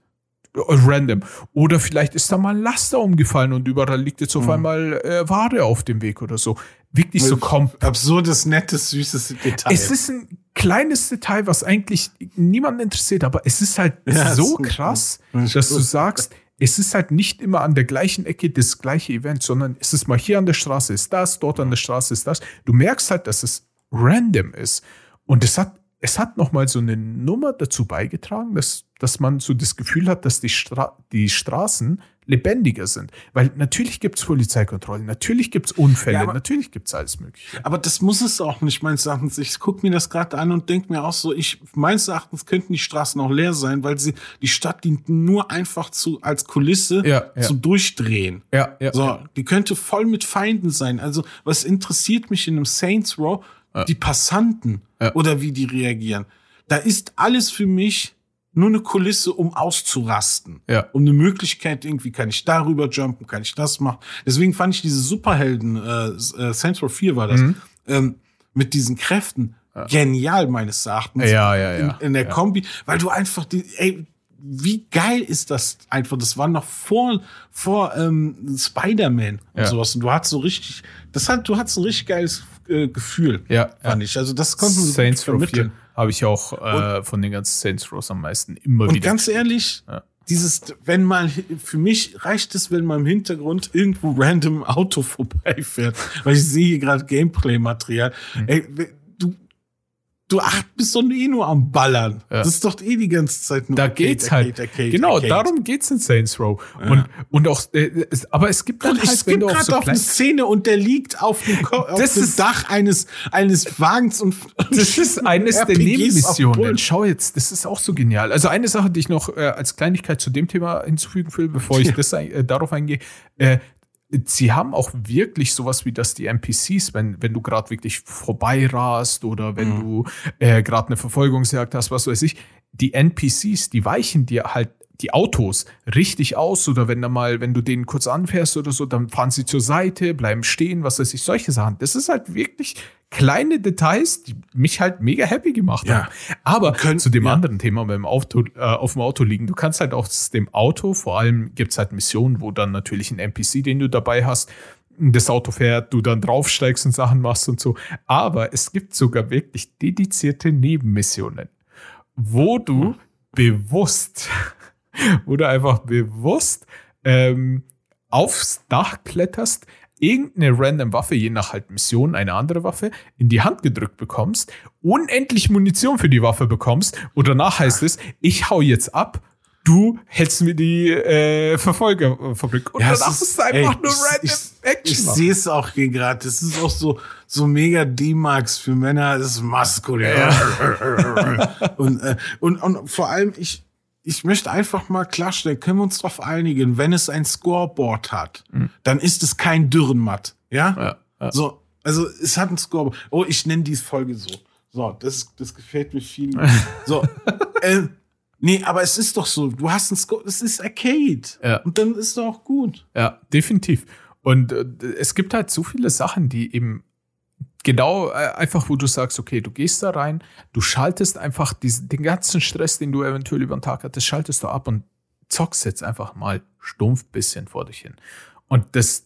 Random. Oder vielleicht ist da mal ein Laster umgefallen und überall liegt jetzt auf mhm. einmal äh, Ware auf dem Weg oder so. Wirklich so kommt. Absurdes, nettes, süßes Detail. Es ist ein kleines Detail, was eigentlich niemanden interessiert, aber es ist halt ja, so ist krass, dass du sagst, es ist halt nicht immer an der gleichen Ecke das gleiche Event, sondern es ist mal hier an der Straße ist das, dort an der Straße ist das. Du merkst halt, dass es random ist. Und es hat, es hat nochmal so eine Nummer dazu beigetragen, dass, dass man so das Gefühl hat, dass die, Stra die Straßen lebendiger sind. Weil natürlich gibt es Polizeikontrollen, natürlich gibt es Unfälle, ja, aber, natürlich gibt es alles Mögliche. Aber das muss es auch nicht, meines Erachtens. Ich gucke mir das gerade an und denke mir auch so, ich, meines Erachtens könnten die Straßen auch leer sein, weil sie, die Stadt dient nur einfach zu, als Kulisse ja, ja. zu durchdrehen. Ja, ja. So, die könnte voll mit Feinden sein. Also, was interessiert mich in einem Saints Row? Die Passanten oder wie die reagieren. Da ist alles für mich nur eine Kulisse, um auszurasten. Ja. Um eine Möglichkeit, irgendwie kann ich darüber jumpen, kann ich das machen. Deswegen fand ich diese Superhelden, äh, äh Saints Row 4 war das, mhm. ähm, mit diesen Kräften ja. genial meines Erachtens. Ja, ja, ja. In, in der ja. Kombi, weil du einfach die, ey, wie geil ist das einfach? Das war noch vor, vor ähm, Spider-Man und ja. sowas. Und du hattest so richtig, das hat, du hattest ein richtig geiles äh, Gefühl, ja, fand ja. ich. Also das konnten wir Saints vermitteln. Habe ich auch äh, von den ganzen Saints Rows am meisten immer und wieder. Und ganz ehrlich, ja. dieses, wenn mal, für mich reicht es, wenn mal im Hintergrund irgendwo random Auto *laughs* vorbeifährt, weil ich sehe hier gerade Gameplay-Material. Mhm. Ey, du ach, bist doch eh nur am Ballern. Ja. Das ist doch eh die ganze Zeit nur. Da Arcade, geht's halt. Arcade, Arcade, genau, Arcade. darum geht's in Saints Row. Ja. Und, und auch, äh, es, aber es gibt dann halt, es gibt gerade so auf eine Szene und der liegt auf dem, auf das dem Dach eines, eines Wagens und, das ist eines der Nebenmissionen. Schau jetzt, das ist auch so genial. Also eine Sache, die ich noch äh, als Kleinigkeit zu dem Thema hinzufügen will, bevor ich ja. das, äh, darauf eingehe, äh, sie haben auch wirklich sowas wie das die NPCs, wenn, wenn du gerade wirklich vorbeirast oder wenn mhm. du äh, gerade eine Verfolgungsjagd hast, was weiß ich, die NPCs, die weichen dir halt die Autos richtig aus oder wenn da mal, wenn du denen kurz anfährst oder so, dann fahren sie zur Seite, bleiben stehen, was weiß ich, solche Sachen. Das ist halt wirklich kleine Details, die mich halt mega happy gemacht ja. haben. Aber Können, zu dem ja. anderen Thema beim Auto, äh, auf dem Auto liegen, du kannst halt aus dem Auto, vor allem gibt's halt Missionen, wo dann natürlich ein NPC, den du dabei hast, das Auto fährt, du dann draufsteigst und Sachen machst und so. Aber es gibt sogar wirklich dedizierte Nebenmissionen, wo du hm. bewusst du einfach bewusst ähm, aufs Dach kletterst, irgendeine random Waffe, je nach halt Mission, eine andere Waffe, in die Hand gedrückt bekommst, unendlich Munition für die Waffe bekommst und danach heißt es, ich hau jetzt ab, du hältst mir die äh, Verfolgerfabrik. Und ja, danach ist es einfach ey, nur random ich, Action. Ich, ich sehe es auch hier gerade. Das ist auch so, so mega D-Max für Männer. Das ist maskulin. Ja. *laughs* und, äh, und, und vor allem, ich, ich möchte einfach mal klarstellen, können wir uns darauf einigen, wenn es ein Scoreboard hat, mhm. dann ist es kein Dürrenmatt. Ja? Ja, ja? So, also es hat ein Scoreboard. Oh, ich nenne die Folge so. So, das, das gefällt mir viel. so, *laughs* Äh, nee, aber es ist doch so, du hast ein Scope, es ist Arcade. Ja. Und dann ist doch auch gut. Ja, definitiv. Und äh, es gibt halt so viele Sachen, die eben genau äh, einfach, wo du sagst, okay, du gehst da rein, du schaltest einfach diesen, den ganzen Stress, den du eventuell über den Tag hattest, schaltest du ab und zockst jetzt einfach mal stumpf bisschen vor dich hin. Und das,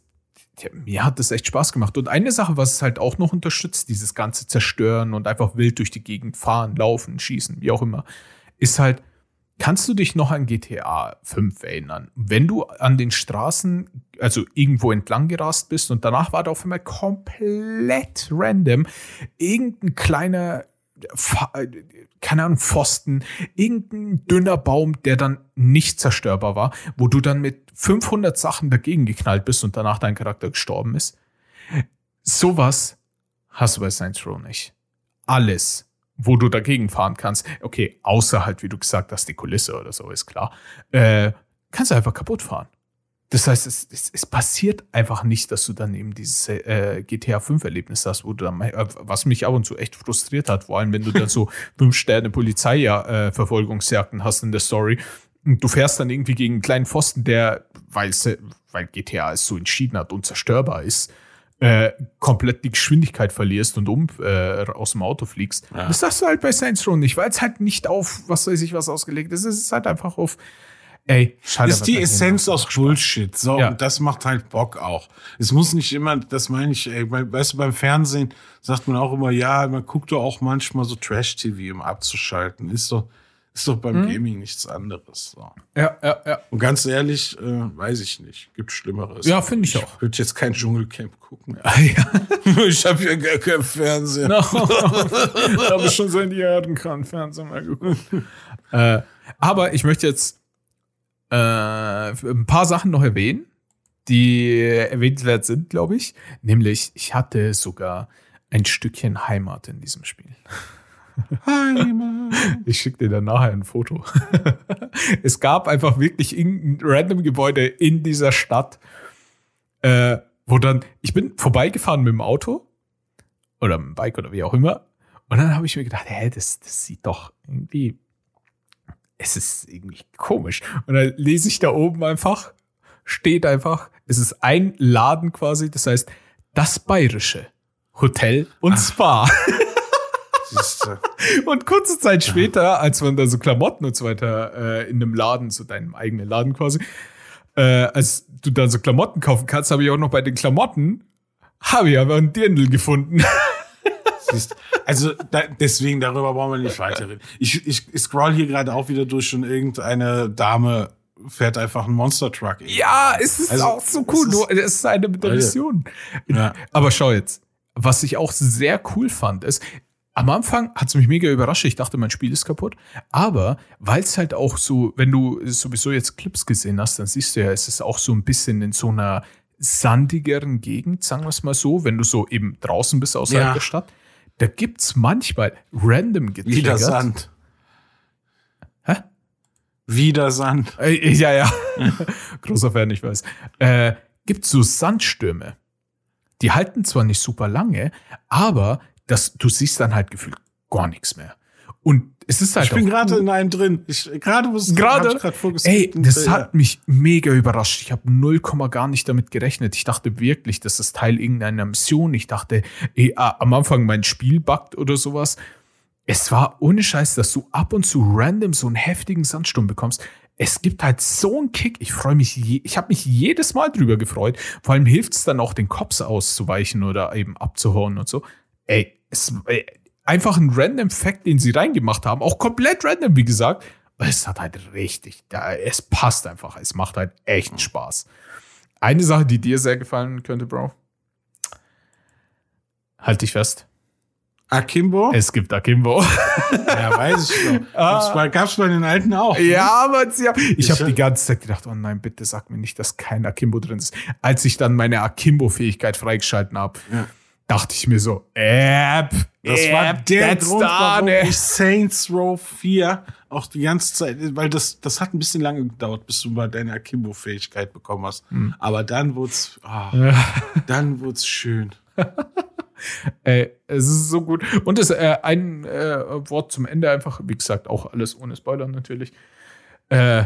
ja, mir hat das echt Spaß gemacht. Und eine Sache, was es halt auch noch unterstützt, dieses ganze Zerstören und einfach wild durch die Gegend fahren, laufen, schießen, wie auch immer, ist halt, kannst du dich noch an GTA 5 erinnern? Wenn du an den Straßen, also irgendwo entlang gerast bist und danach war da auf einmal komplett random irgendein kleiner keine Ahnung, Pfosten, irgendein dünner Baum, der dann nicht zerstörbar war, wo du dann mit 500 Sachen dagegen geknallt bist und danach dein Charakter gestorben ist. Sowas hast du bei Saints Row nicht. Alles, wo du dagegen fahren kannst, okay, außer halt, wie du gesagt hast, die Kulisse oder so, ist klar, äh, kannst du einfach kaputt fahren. Das heißt, es, es, es passiert einfach nicht, dass du dann eben dieses äh, GTA 5 Erlebnis hast, wo du dann, äh, was mich ab und zu echt frustriert hat, vor allem wenn du dann so *laughs* fünf Sterne Polizei-Verfolgungsjagden hast in der Story und du fährst dann irgendwie gegen einen kleinen Pfosten, der, weil, es- weil GTA es so entschieden hat, unzerstörbar ist, äh, komplett die Geschwindigkeit verlierst und um äh, aus dem Auto fliegst. Ja. Das sagst du halt bei Saints Row nicht, weil es halt nicht auf, was weiß ich, was ausgelegt ist. Es ist halt einfach auf, ey, schade. ist die Essenz aus Bullshit. So, Ja. und das macht halt Bock auch. Es muss nicht immer, das meine ich, ey, bei- weißt du, beim Fernsehen sagt man auch immer, ja, man guckt doch auch manchmal so Trash-TV, um abzuschalten. Ist doch, ist doch beim Gaming nichts anderes. So. Ja, ja, ja. Und ganz ehrlich, äh, weiß ich nicht. Gibt Schlimmeres. Ja, finde ich auch. Ich würde jetzt kein Dschungelcamp gucken. *laughs* ja. *laughs* ich habe ja gar keinen Fernseher. No. *laughs* habe ich schon seit Jahren keinen Fernseher mehr geguckt. äh, aber ich möchte jetzt äh, ein paar Sachen noch erwähnen, die erwähnenswert sind, glaube ich. Nämlich, ich hatte sogar ein Stückchen Heimat in diesem Spiel. Heimat. Ich schicke dir dann nachher ein Foto. *laughs* es gab einfach wirklich irgendein random Gebäude in dieser Stadt, äh, wo dann, ich bin vorbeigefahren mit dem Auto oder mit dem Bike oder wie auch immer. Und dann habe ich mir gedacht, hä, das, das sieht doch irgendwie, es ist irgendwie komisch. Und dann lese ich da oben einfach, steht einfach, es ist ein Laden quasi, das heißt, das Bayerische Hotel und Spa. *laughs* Und kurze Zeit später, als man da so Klamotten und so weiter äh, in einem Laden, so deinem eigenen Laden quasi, äh, als du dann so Klamotten kaufen kannst, habe ich auch noch bei den Klamotten, habe ich aber einen Dirndl gefunden. *laughs* Siehst, also da, deswegen darüber brauchen wir nicht weiterreden. Ich, ich, ich scroll hier gerade auch wieder durch und irgendeine Dame fährt einfach einen Monster Truck. ja, es ist Also, auch so cool. es ist- es ist eine mit der. Mission. Ja. Aber schau jetzt, was ich auch sehr cool fand, ist, am Anfang hat es mich mega überrascht. Ich dachte, mein Spiel ist kaputt. Aber weil es halt auch so, wenn du sowieso jetzt Clips gesehen hast, dann siehst du ja, es ist auch so ein bisschen in so einer sandigeren Gegend, sagen wir es mal so, wenn du so eben draußen bist außerhalb Ja. der Stadt. Da gibt's manchmal random getriggert. Wieder Sand. Hä? Wieder Sand. Äh, Ja, ja. *laughs* Großer Fan, ich weiß. Äh, gibt so Sandstürme. Die halten zwar nicht super lange, aber das, du siehst dann halt gefühlt gar nichts mehr. Und es ist halt Ich bin gerade in einem drin. Ich, gerade es Gerade? Ey, das äh, hat mich mega überrascht. Ich habe 0, gar nicht damit gerechnet. Ich dachte wirklich, das ist Teil irgendeiner Mission. Ich dachte, ey, am Anfang mein Spiel buggt oder sowas. Es war ohne Scheiß, dass du ab und zu random so einen heftigen Sandsturm bekommst. Es gibt halt so einen Kick. Ich freue mich, je, ich habe mich jedes Mal drüber gefreut. Vor allem hilft es dann auch, den Cops auszuweichen oder eben abzuhauen und so. Ey, es, ey, einfach ein random Fact, den sie reingemacht haben. Auch komplett random, wie gesagt. Aber Es hat halt richtig, da, es passt einfach. Es macht halt echt Spaß. Eine Sache, die dir sehr gefallen könnte, Bro. Halt dich fest. Akimbo? Es gibt Akimbo. *laughs* Ja, weiß ich doch. *laughs* Ah. Bei, gab's bei den alten auch. ne? Ja, aber ich Ich- habe die ganze Zeit gedacht, oh nein, bitte sag mir nicht, dass kein Akimbo drin ist. Als ich dann meine Akimbo-Fähigkeit freigeschalten habe, Ja. Dachte ich mir so, App, Das war App, der Grund, warum done. ich Saints Row 4 auch die ganze Zeit, weil das, das hat ein bisschen lange gedauert, bis du mal deine Akimbo-Fähigkeit bekommen hast. Hm. Aber dann wurde's, ah, *laughs* dann wurde's schön. *laughs* äh, es ist so gut. Und das, äh, ein äh, Wort zum Ende einfach, wie gesagt, auch alles ohne Spoiler natürlich. Äh,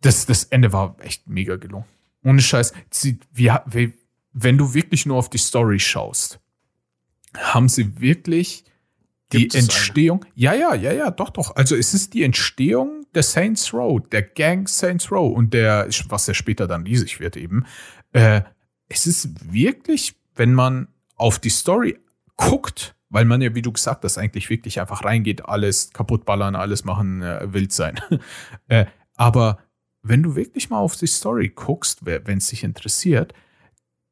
das, das Ende war echt mega gelungen. Ohne Scheiß. Sie, wie, wie, wenn du wirklich nur auf die Story schaust, haben sie wirklich die Entstehung. Eine? Ja, ja, ja, ja, doch, doch. Also es ist die Entstehung der Saints Row, der Gang Saints Row und der, was ja später dann riesig wird eben. Äh, es ist wirklich, wenn man auf die Story guckt, weil man ja, wie du gesagt hast, eigentlich wirklich einfach reingeht, alles kaputtballern, alles machen, äh, wild sein. *laughs* äh, aber wenn du wirklich mal auf die Story guckst, wenn es dich interessiert,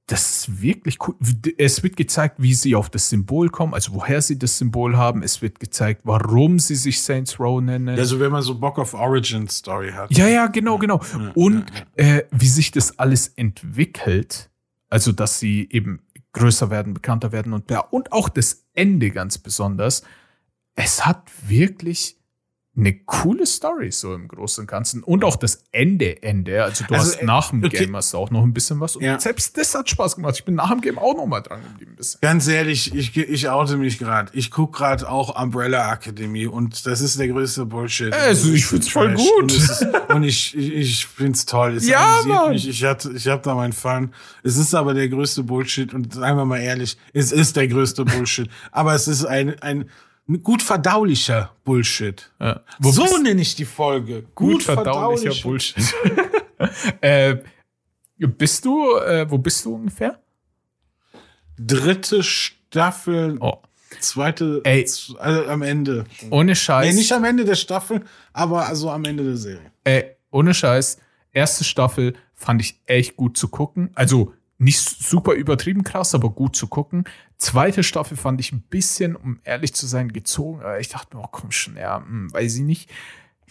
das ist wirklich cool. Es wird gezeigt, wie sie auf das Symbol kommen, also woher sie das Symbol haben. Es wird gezeigt, warum sie sich Saints Row nennen. Also wenn man so Bock auf Origin Story hat. Ja, ja, genau, genau. Und äh, wie sich das alles entwickelt, also dass sie eben größer werden, bekannter werden und, ja, und auch das Ende ganz besonders. Es hat wirklich eine coole Story so im Großen und Ganzen und auch das Ende Ende. Also du also, hast nach dem okay. Game hast du auch noch ein bisschen was. Und ja. selbst das hat Spaß gemacht. Ich bin nach dem Game auch noch mal dran geblieben. Ganz ehrlich, ich, ich oute mich gerade. Ich gucke gerade auch Umbrella Academy und das ist der größte Bullshit. Also ich find's voll gut. Und, ist, und ich, ich, ich find's toll. Es ja, Mann. mich. Ich, hatte, ich hab da meinen Fun. Es ist aber der größte Bullshit und seien wir mal ehrlich, es ist der größte Bullshit. aber es ist ein, ein gut verdaulicher Bullshit. Ja. So nenne ich die Folge. Gut, gut verdaulicher, verdaulicher Bullshit. *laughs* äh, bist du, äh, wo bist du ungefähr? Dritte Staffel. Oh. Zweite, Ey, also am Ende. Ohne Scheiß. Nee, nicht am Ende der Staffel, aber also am Ende der Serie. Ey, ohne Scheiß. Erste Staffel fand ich echt gut zu gucken. Also nicht super übertrieben krass, aber gut zu gucken. Zweite Staffel fand ich ein bisschen, um ehrlich zu sein, gezogen. Aber ich dachte mir, oh komm schon, ja, hm, weiß ich nicht.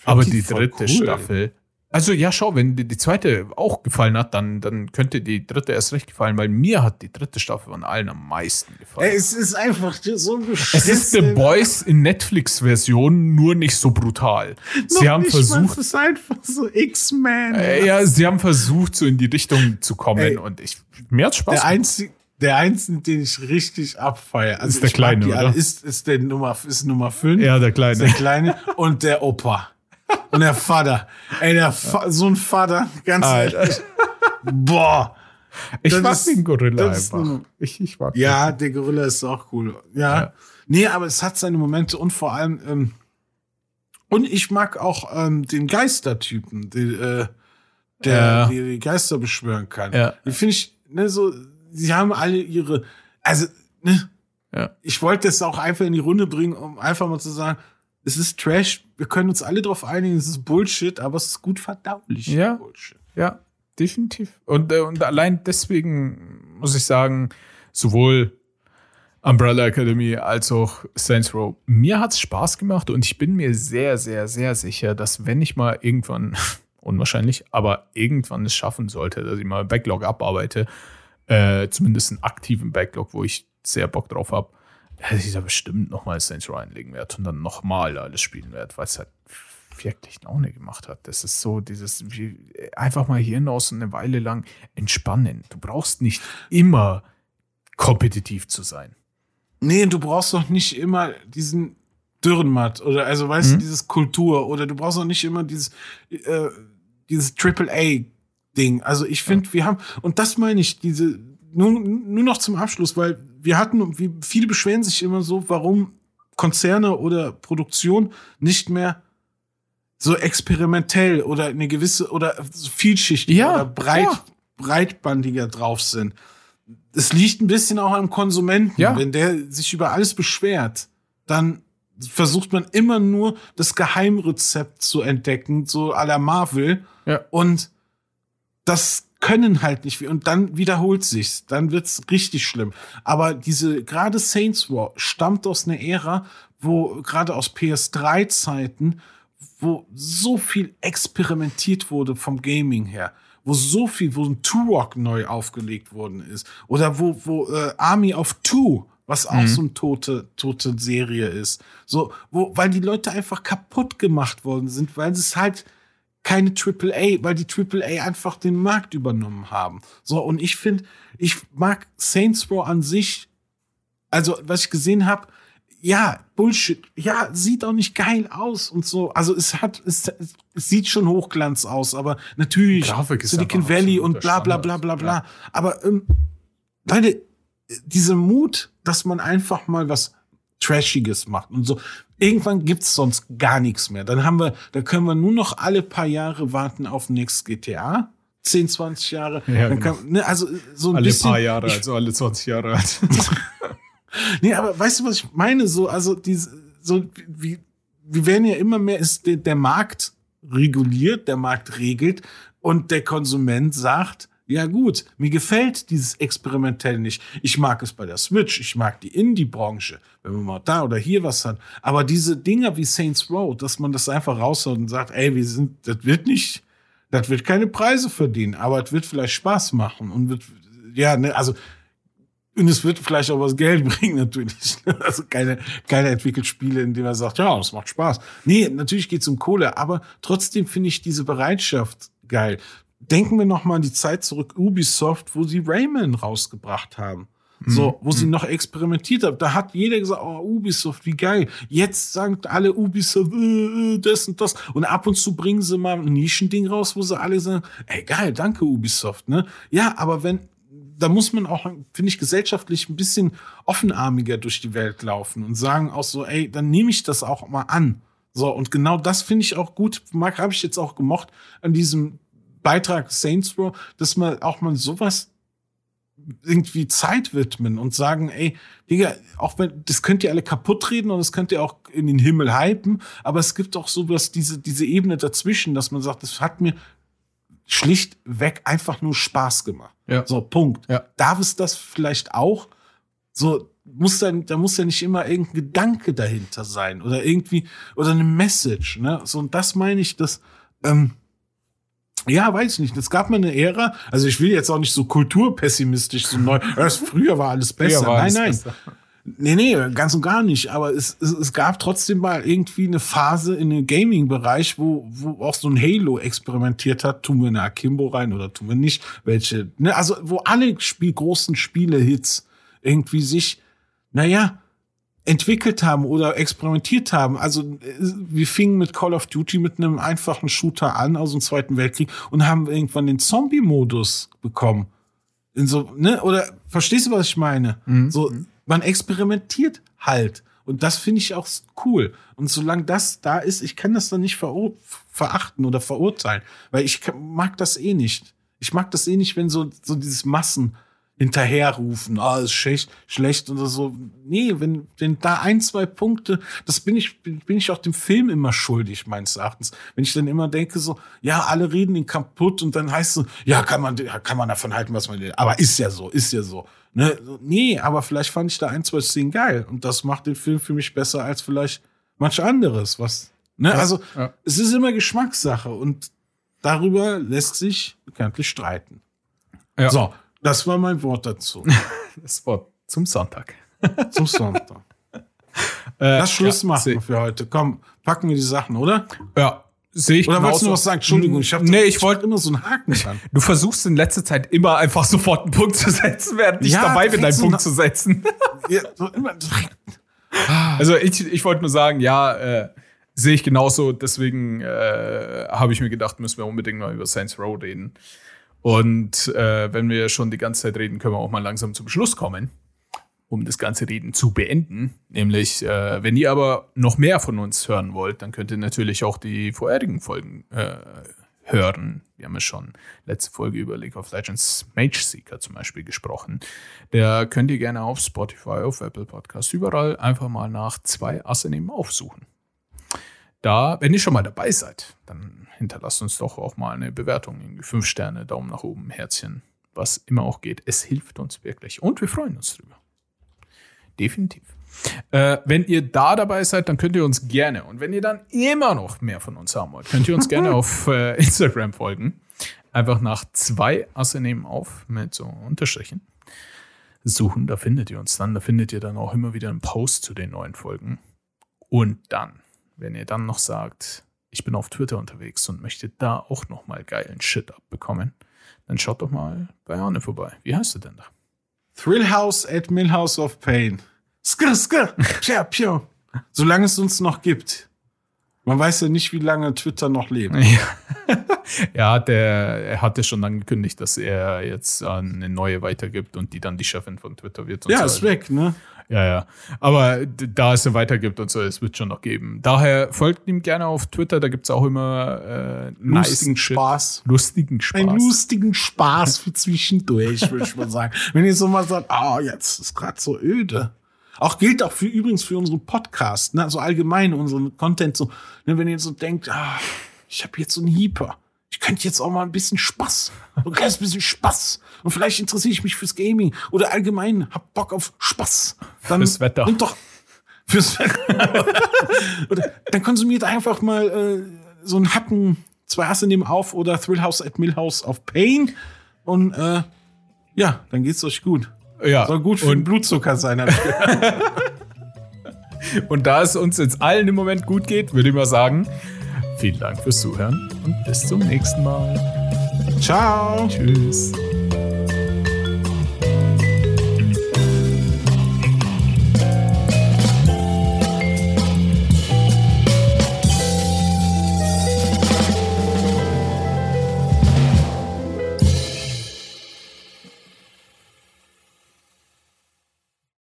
Aber die, die dritte cool, Staffel, also ja, schau, wenn dir die zweite auch gefallen hat, dann, dann könnte die dritte erst recht gefallen, weil mir hat die dritte Staffel von allen am meisten gefallen. Es ist einfach so Es ist The Boys in Netflix-Version, nur nicht so brutal. Sie haben versucht. Es ist einfach so X-Men. Äh, ja, sie haben versucht, so in die Richtung zu kommen Ey, und ich, mir hat Spaß der einzige, der einzige, den ich richtig abfeiere, also ist der Kleine, oder? Ist, ist der Nummer, ist Nummer 5. Ja, der Kleine. der Kleine und der Opa. Und der Vater. Ey, der Fa so ein Vater, ganz ehrlich. Boah. Ich mag ist, den Gorilla einfach. ich, ich mag ja, den. der Gorilla ist auch cool. Ja. ja. Nee, aber es hat seine Momente und vor allem, ähm, und ich mag auch ähm, den Geistertypen, die, äh, der ja. die, die Geister beschwören kann. Ja. Die finde ich, ne, so, sie haben alle ihre, also, ne, ja. ich wollte das auch einfach in die Runde bringen, um einfach mal zu sagen, es ist Trash. Wir können uns alle darauf einigen, es ist Bullshit, aber es ist gut verdaulich. Ja. Bullshit. Ja, definitiv. Und, äh, und allein deswegen muss ich sagen, sowohl Umbrella Academy als auch Saints Row. Mir hat es Spaß gemacht und ich bin mir sehr, sehr, sehr sicher, dass wenn ich mal irgendwann, *laughs* unwahrscheinlich, aber irgendwann es schaffen sollte, dass ich mal Backlog abarbeite, äh, zumindest einen aktiven Backlog, wo ich sehr Bock drauf habe, hätte ich da bestimmt nochmal Saints Row einlegen werde und dann nochmal alles spielen werde, weil es halt wirklich Laune gemacht hat. Das ist so dieses, wie, einfach mal hier hinaus eine Weile lang entspannen. Du brauchst nicht immer kompetitiv zu sein. Nee, du brauchst doch nicht immer diesen Dürrenmatt oder also weißt mhm. du, dieses Kultur oder du brauchst auch nicht immer dieses, äh, dieses Triple A Ding. Also ich finde, ja. wir haben, und das meine ich, diese, nur, nur noch zum Abschluss, weil wir hatten, wie viele beschweren sich immer so, warum Konzerne oder Produktion nicht mehr so experimentell oder eine gewisse oder vielschichtig ja, oder breit, ja. breitbandiger drauf sind. Es liegt ein bisschen auch am Konsumenten. Ja. Wenn der sich über alles beschwert, dann versucht man immer nur das Geheimrezept zu entdecken, so à la Marvel. Und das können halt nicht. Und dann wiederholt sich's. Dann wird's richtig schlimm. Aber diese, gerade Saints War stammt aus einer Ära, wo gerade aus PS3-Zeiten, wo so viel experimentiert wurde vom Gaming her wo so viel, wo ein Turok neu aufgelegt worden ist. Oder wo, wo äh, Army of Two, was auch mhm. so eine tote, tote Serie ist. So, wo, weil die Leute einfach kaputt gemacht worden sind, weil es halt keine AAA, weil die AAA einfach den Markt übernommen haben. So, und ich finde, ich mag Saints Row an sich Also, was ich gesehen habe, ja, Bullshit. Ja, sieht auch nicht geil aus und so. Also es hat, es, es sieht schon Hochglanz aus, aber natürlich Silicon Valley und bla bla bla bla bla. Ja. Aber ähm, Leute, diese Mut, dass man einfach mal was Trashiges macht und so. Irgendwann gibt's sonst gar nichts mehr. Dann haben wir, da können wir nur noch alle paar Jahre warten auf nächstes GTA. 10, 20 Jahre. Ja, genau. kann, ne, also so ein alle bisschen, paar Jahre, also alle 20 Jahre alt. *laughs* nee, aber weißt du, was ich meine? So, also diese, so wie, wir werden ja immer mehr, ist der, der Markt reguliert, der Markt regelt und der Konsument sagt, ja gut, mir gefällt dieses Experimentell nicht. Ich mag es bei der Switch, ich mag die Indie-Branche, wenn man mal da oder hier was hat. Aber diese Dinger wie Saints Row, dass man das einfach raushaut und sagt, ey, wir sind, das wird nicht, das wird keine Preise verdienen, aber es wird vielleicht Spaß machen und wird, ja, ne, also und es wird vielleicht auch was Geld *laughs* bringen, natürlich. Also keine, keine entwickelt Spiele, in denen er sagt, ja, das macht Spaß. Nee, natürlich geht's um Kohle, aber trotzdem finde ich diese Bereitschaft geil. Denken wir noch mal an die Zeit zurück, Ubisoft, wo sie Rayman rausgebracht haben. So, wo mhm. sie noch experimentiert haben. Da hat jeder gesagt, oh, Ubisoft, wie geil. Jetzt sagen alle Ubisoft, äh, äh, das und das. Und ab und zu bringen sie mal ein Nischending raus, wo sie alle sagen, ey, geil, danke Ubisoft, ne? Ja, aber wenn, da muss man auch, finde ich, gesellschaftlich ein bisschen offenarmiger durch die Welt laufen und sagen auch so, ey, dann nehme ich das auch mal an. So, und genau das finde ich auch gut. Marc, habe ich jetzt auch gemocht an diesem Beitrag Saints Row, dass man auch mal sowas irgendwie Zeit widmen und sagen, ey, Digga, auch wenn, das könnt ihr alle kaputt reden und das könnt ihr auch in den Himmel hypen, aber es gibt auch sowas, diese, diese Ebene dazwischen, dass man sagt, das hat mir schlichtweg einfach nur Spaß gemacht. Ja. So, Punkt. Ja. Darf es das vielleicht auch? So, muss dann, da muss ja nicht immer irgendein Gedanke dahinter sein oder irgendwie, oder eine Message, ne? So, und das meine ich, dass, ähm, ja, weiß ich nicht. Es gab mal eine Ära, also ich will jetzt auch nicht so kulturpessimistisch, so neu, *laughs* früher war alles besser. War alles nein, nein. Besser. Nee, nee, ganz und gar nicht. Aber es, es, es gab trotzdem mal irgendwie eine Phase in dem Gaming-Bereich, wo, wo auch so ein Halo experimentiert hat. Tun wir eine Akimbo rein oder tun wir nicht? Welche, ne? Also, wo alle Spiel, großen Spiele-Hits irgendwie sich, naja, entwickelt haben oder experimentiert haben. Also wir fingen mit Call of Duty mit einem einfachen Shooter an aus dem Zweiten Weltkrieg und haben irgendwann den Zombie-Modus bekommen. In so, ne? Oder verstehst du, was ich meine? Mhm. So, man experimentiert halt. Und das finde ich auch cool. Und solange das da ist, ich kann das dann nicht verachten oder verurteilen, weil ich mag das eh nicht. Ich mag das eh nicht, wenn so, so dieses Massen hinterherrufen, ah, ist schlecht, schlecht oder so. Nee, wenn, wenn da ein, zwei Punkte, das bin ich, bin, ich auch dem Film immer schuldig, meines Erachtens. Wenn ich dann immer denke so, ja, alle reden ihn kaputt und dann heißt es, ja, kann man, kann man davon halten, was man will. Aber ist ja so, ist ja so. Ne? Nee, aber vielleicht fand ich da ein, zwei Szenen geil und das macht den Film für mich besser als vielleicht manch anderes, was, ne? Ja, also, ja. es ist immer Geschmackssache und darüber lässt sich bekanntlich streiten. Ja. So, das war mein Wort dazu. *laughs* das Wort zum Sonntag. *laughs* zum Sonntag. Äh, Lass Schluss ja, machen für heute. Komm, packen wir die Sachen, oder? Ja, sehe ich Oder wolltest du noch was sagen? Entschuldigung, ich habe nee, ich wollte immer so einen Haken *laughs* dran. Du versuchst in letzter Zeit immer einfach sofort einen Punkt zu setzen, während ich ja, dabei bin, einen Punkt zu setzen. ja, so immer also ich, ich wollte nur sagen, ja, äh, sehe ich genauso. Deswegen äh, habe ich mir gedacht, müssen wir unbedingt mal über Saints Row reden. Und äh, wenn wir schon die ganze Zeit reden, können wir auch mal langsam zum Schluss kommen, um das ganze Reden zu beenden. Nämlich, äh, wenn ihr aber noch mehr von uns hören wollt, dann könnt ihr natürlich auch die vorherigen Folgen äh, hören. Wir haben ja schon letzte Folge über League of Legends Mage Seeker zum Beispiel gesprochen. Der könnt ihr gerne auf Spotify, auf Apple Podcasts, überall einfach mal nach zwei Asse nehmen aufsuchen. Da, wenn ihr schon mal dabei seid, dann hinterlasst uns doch auch mal eine Bewertung. Irgendwie fünf Sterne, Daumen nach oben, Herzchen, was immer auch geht. Es hilft uns wirklich und wir freuen uns drüber. Definitiv. Äh, wenn ihr da dabei seid, dann könnt ihr uns gerne und wenn ihr dann immer noch mehr von uns haben wollt, könnt ihr uns gerne *laughs* auf äh, Instagram folgen. Einfach nach zwei Asse nehmen auf mit so Unterstrichen suchen, da findet ihr uns dann. Da findet ihr dann auch immer wieder einen Post zu den neuen Folgen. Und dann, wenn ihr dann noch sagt, ich bin auf Twitter unterwegs und möchte da auch nochmal geilen Shit abbekommen, dann schaut doch mal bei Arne vorbei. Wie heißt du denn da? Thrillhouse at Millhouse of Pain. Skr, skr, pja, pja. Solange es uns noch gibt. Man weiß ja nicht, wie lange Twitter noch lebt. Ja. *laughs* ja, der, er hatte schon angekündigt, dass er jetzt eine neue weitergibt und die dann die Chefin von Twitter wird. ja, so. ist weg, ne? Ja, ja. Aber da es weitergibt und so, es wird schon noch geben. Daher folgt ihm gerne auf Twitter, da gibt es auch immer äh, lustigen nice Spaß. Lustigen Spaß. Einen lustigen Spaß für zwischendurch, *laughs* würde ich mal sagen. Wenn ihr so mal sagt, ah, oh, jetzt ist gerade so öde. Auch gilt auch für übrigens für unseren Podcast, ne? also allgemein unseren Content so, ne? wenn ihr so denkt, ah, ich habe jetzt so einen Heeper. Ich könnte jetzt auch mal ein bisschen Spaß, ein kleines bisschen Spaß. Und vielleicht interessiere ich mich fürs Gaming oder allgemein hab Bock auf Spaß. Dann fürs Wetter. Nimmt doch fürs Wetter. *laughs* oder dann konsumiert einfach mal äh, so einen Hacken, zwei Asse nehmen auf oder Thrillhouse at Millhouse auf Pain. Und äh, ja, dann geht's euch gut. Ja. Soll gut für den Blutzucker sein. *laughs* *laughs* und da es uns jetzt allen im Moment gut geht, würde ich mal sagen, vielen Dank fürs Zuhören und bis zum nächsten Mal. Ciao. Tschüss.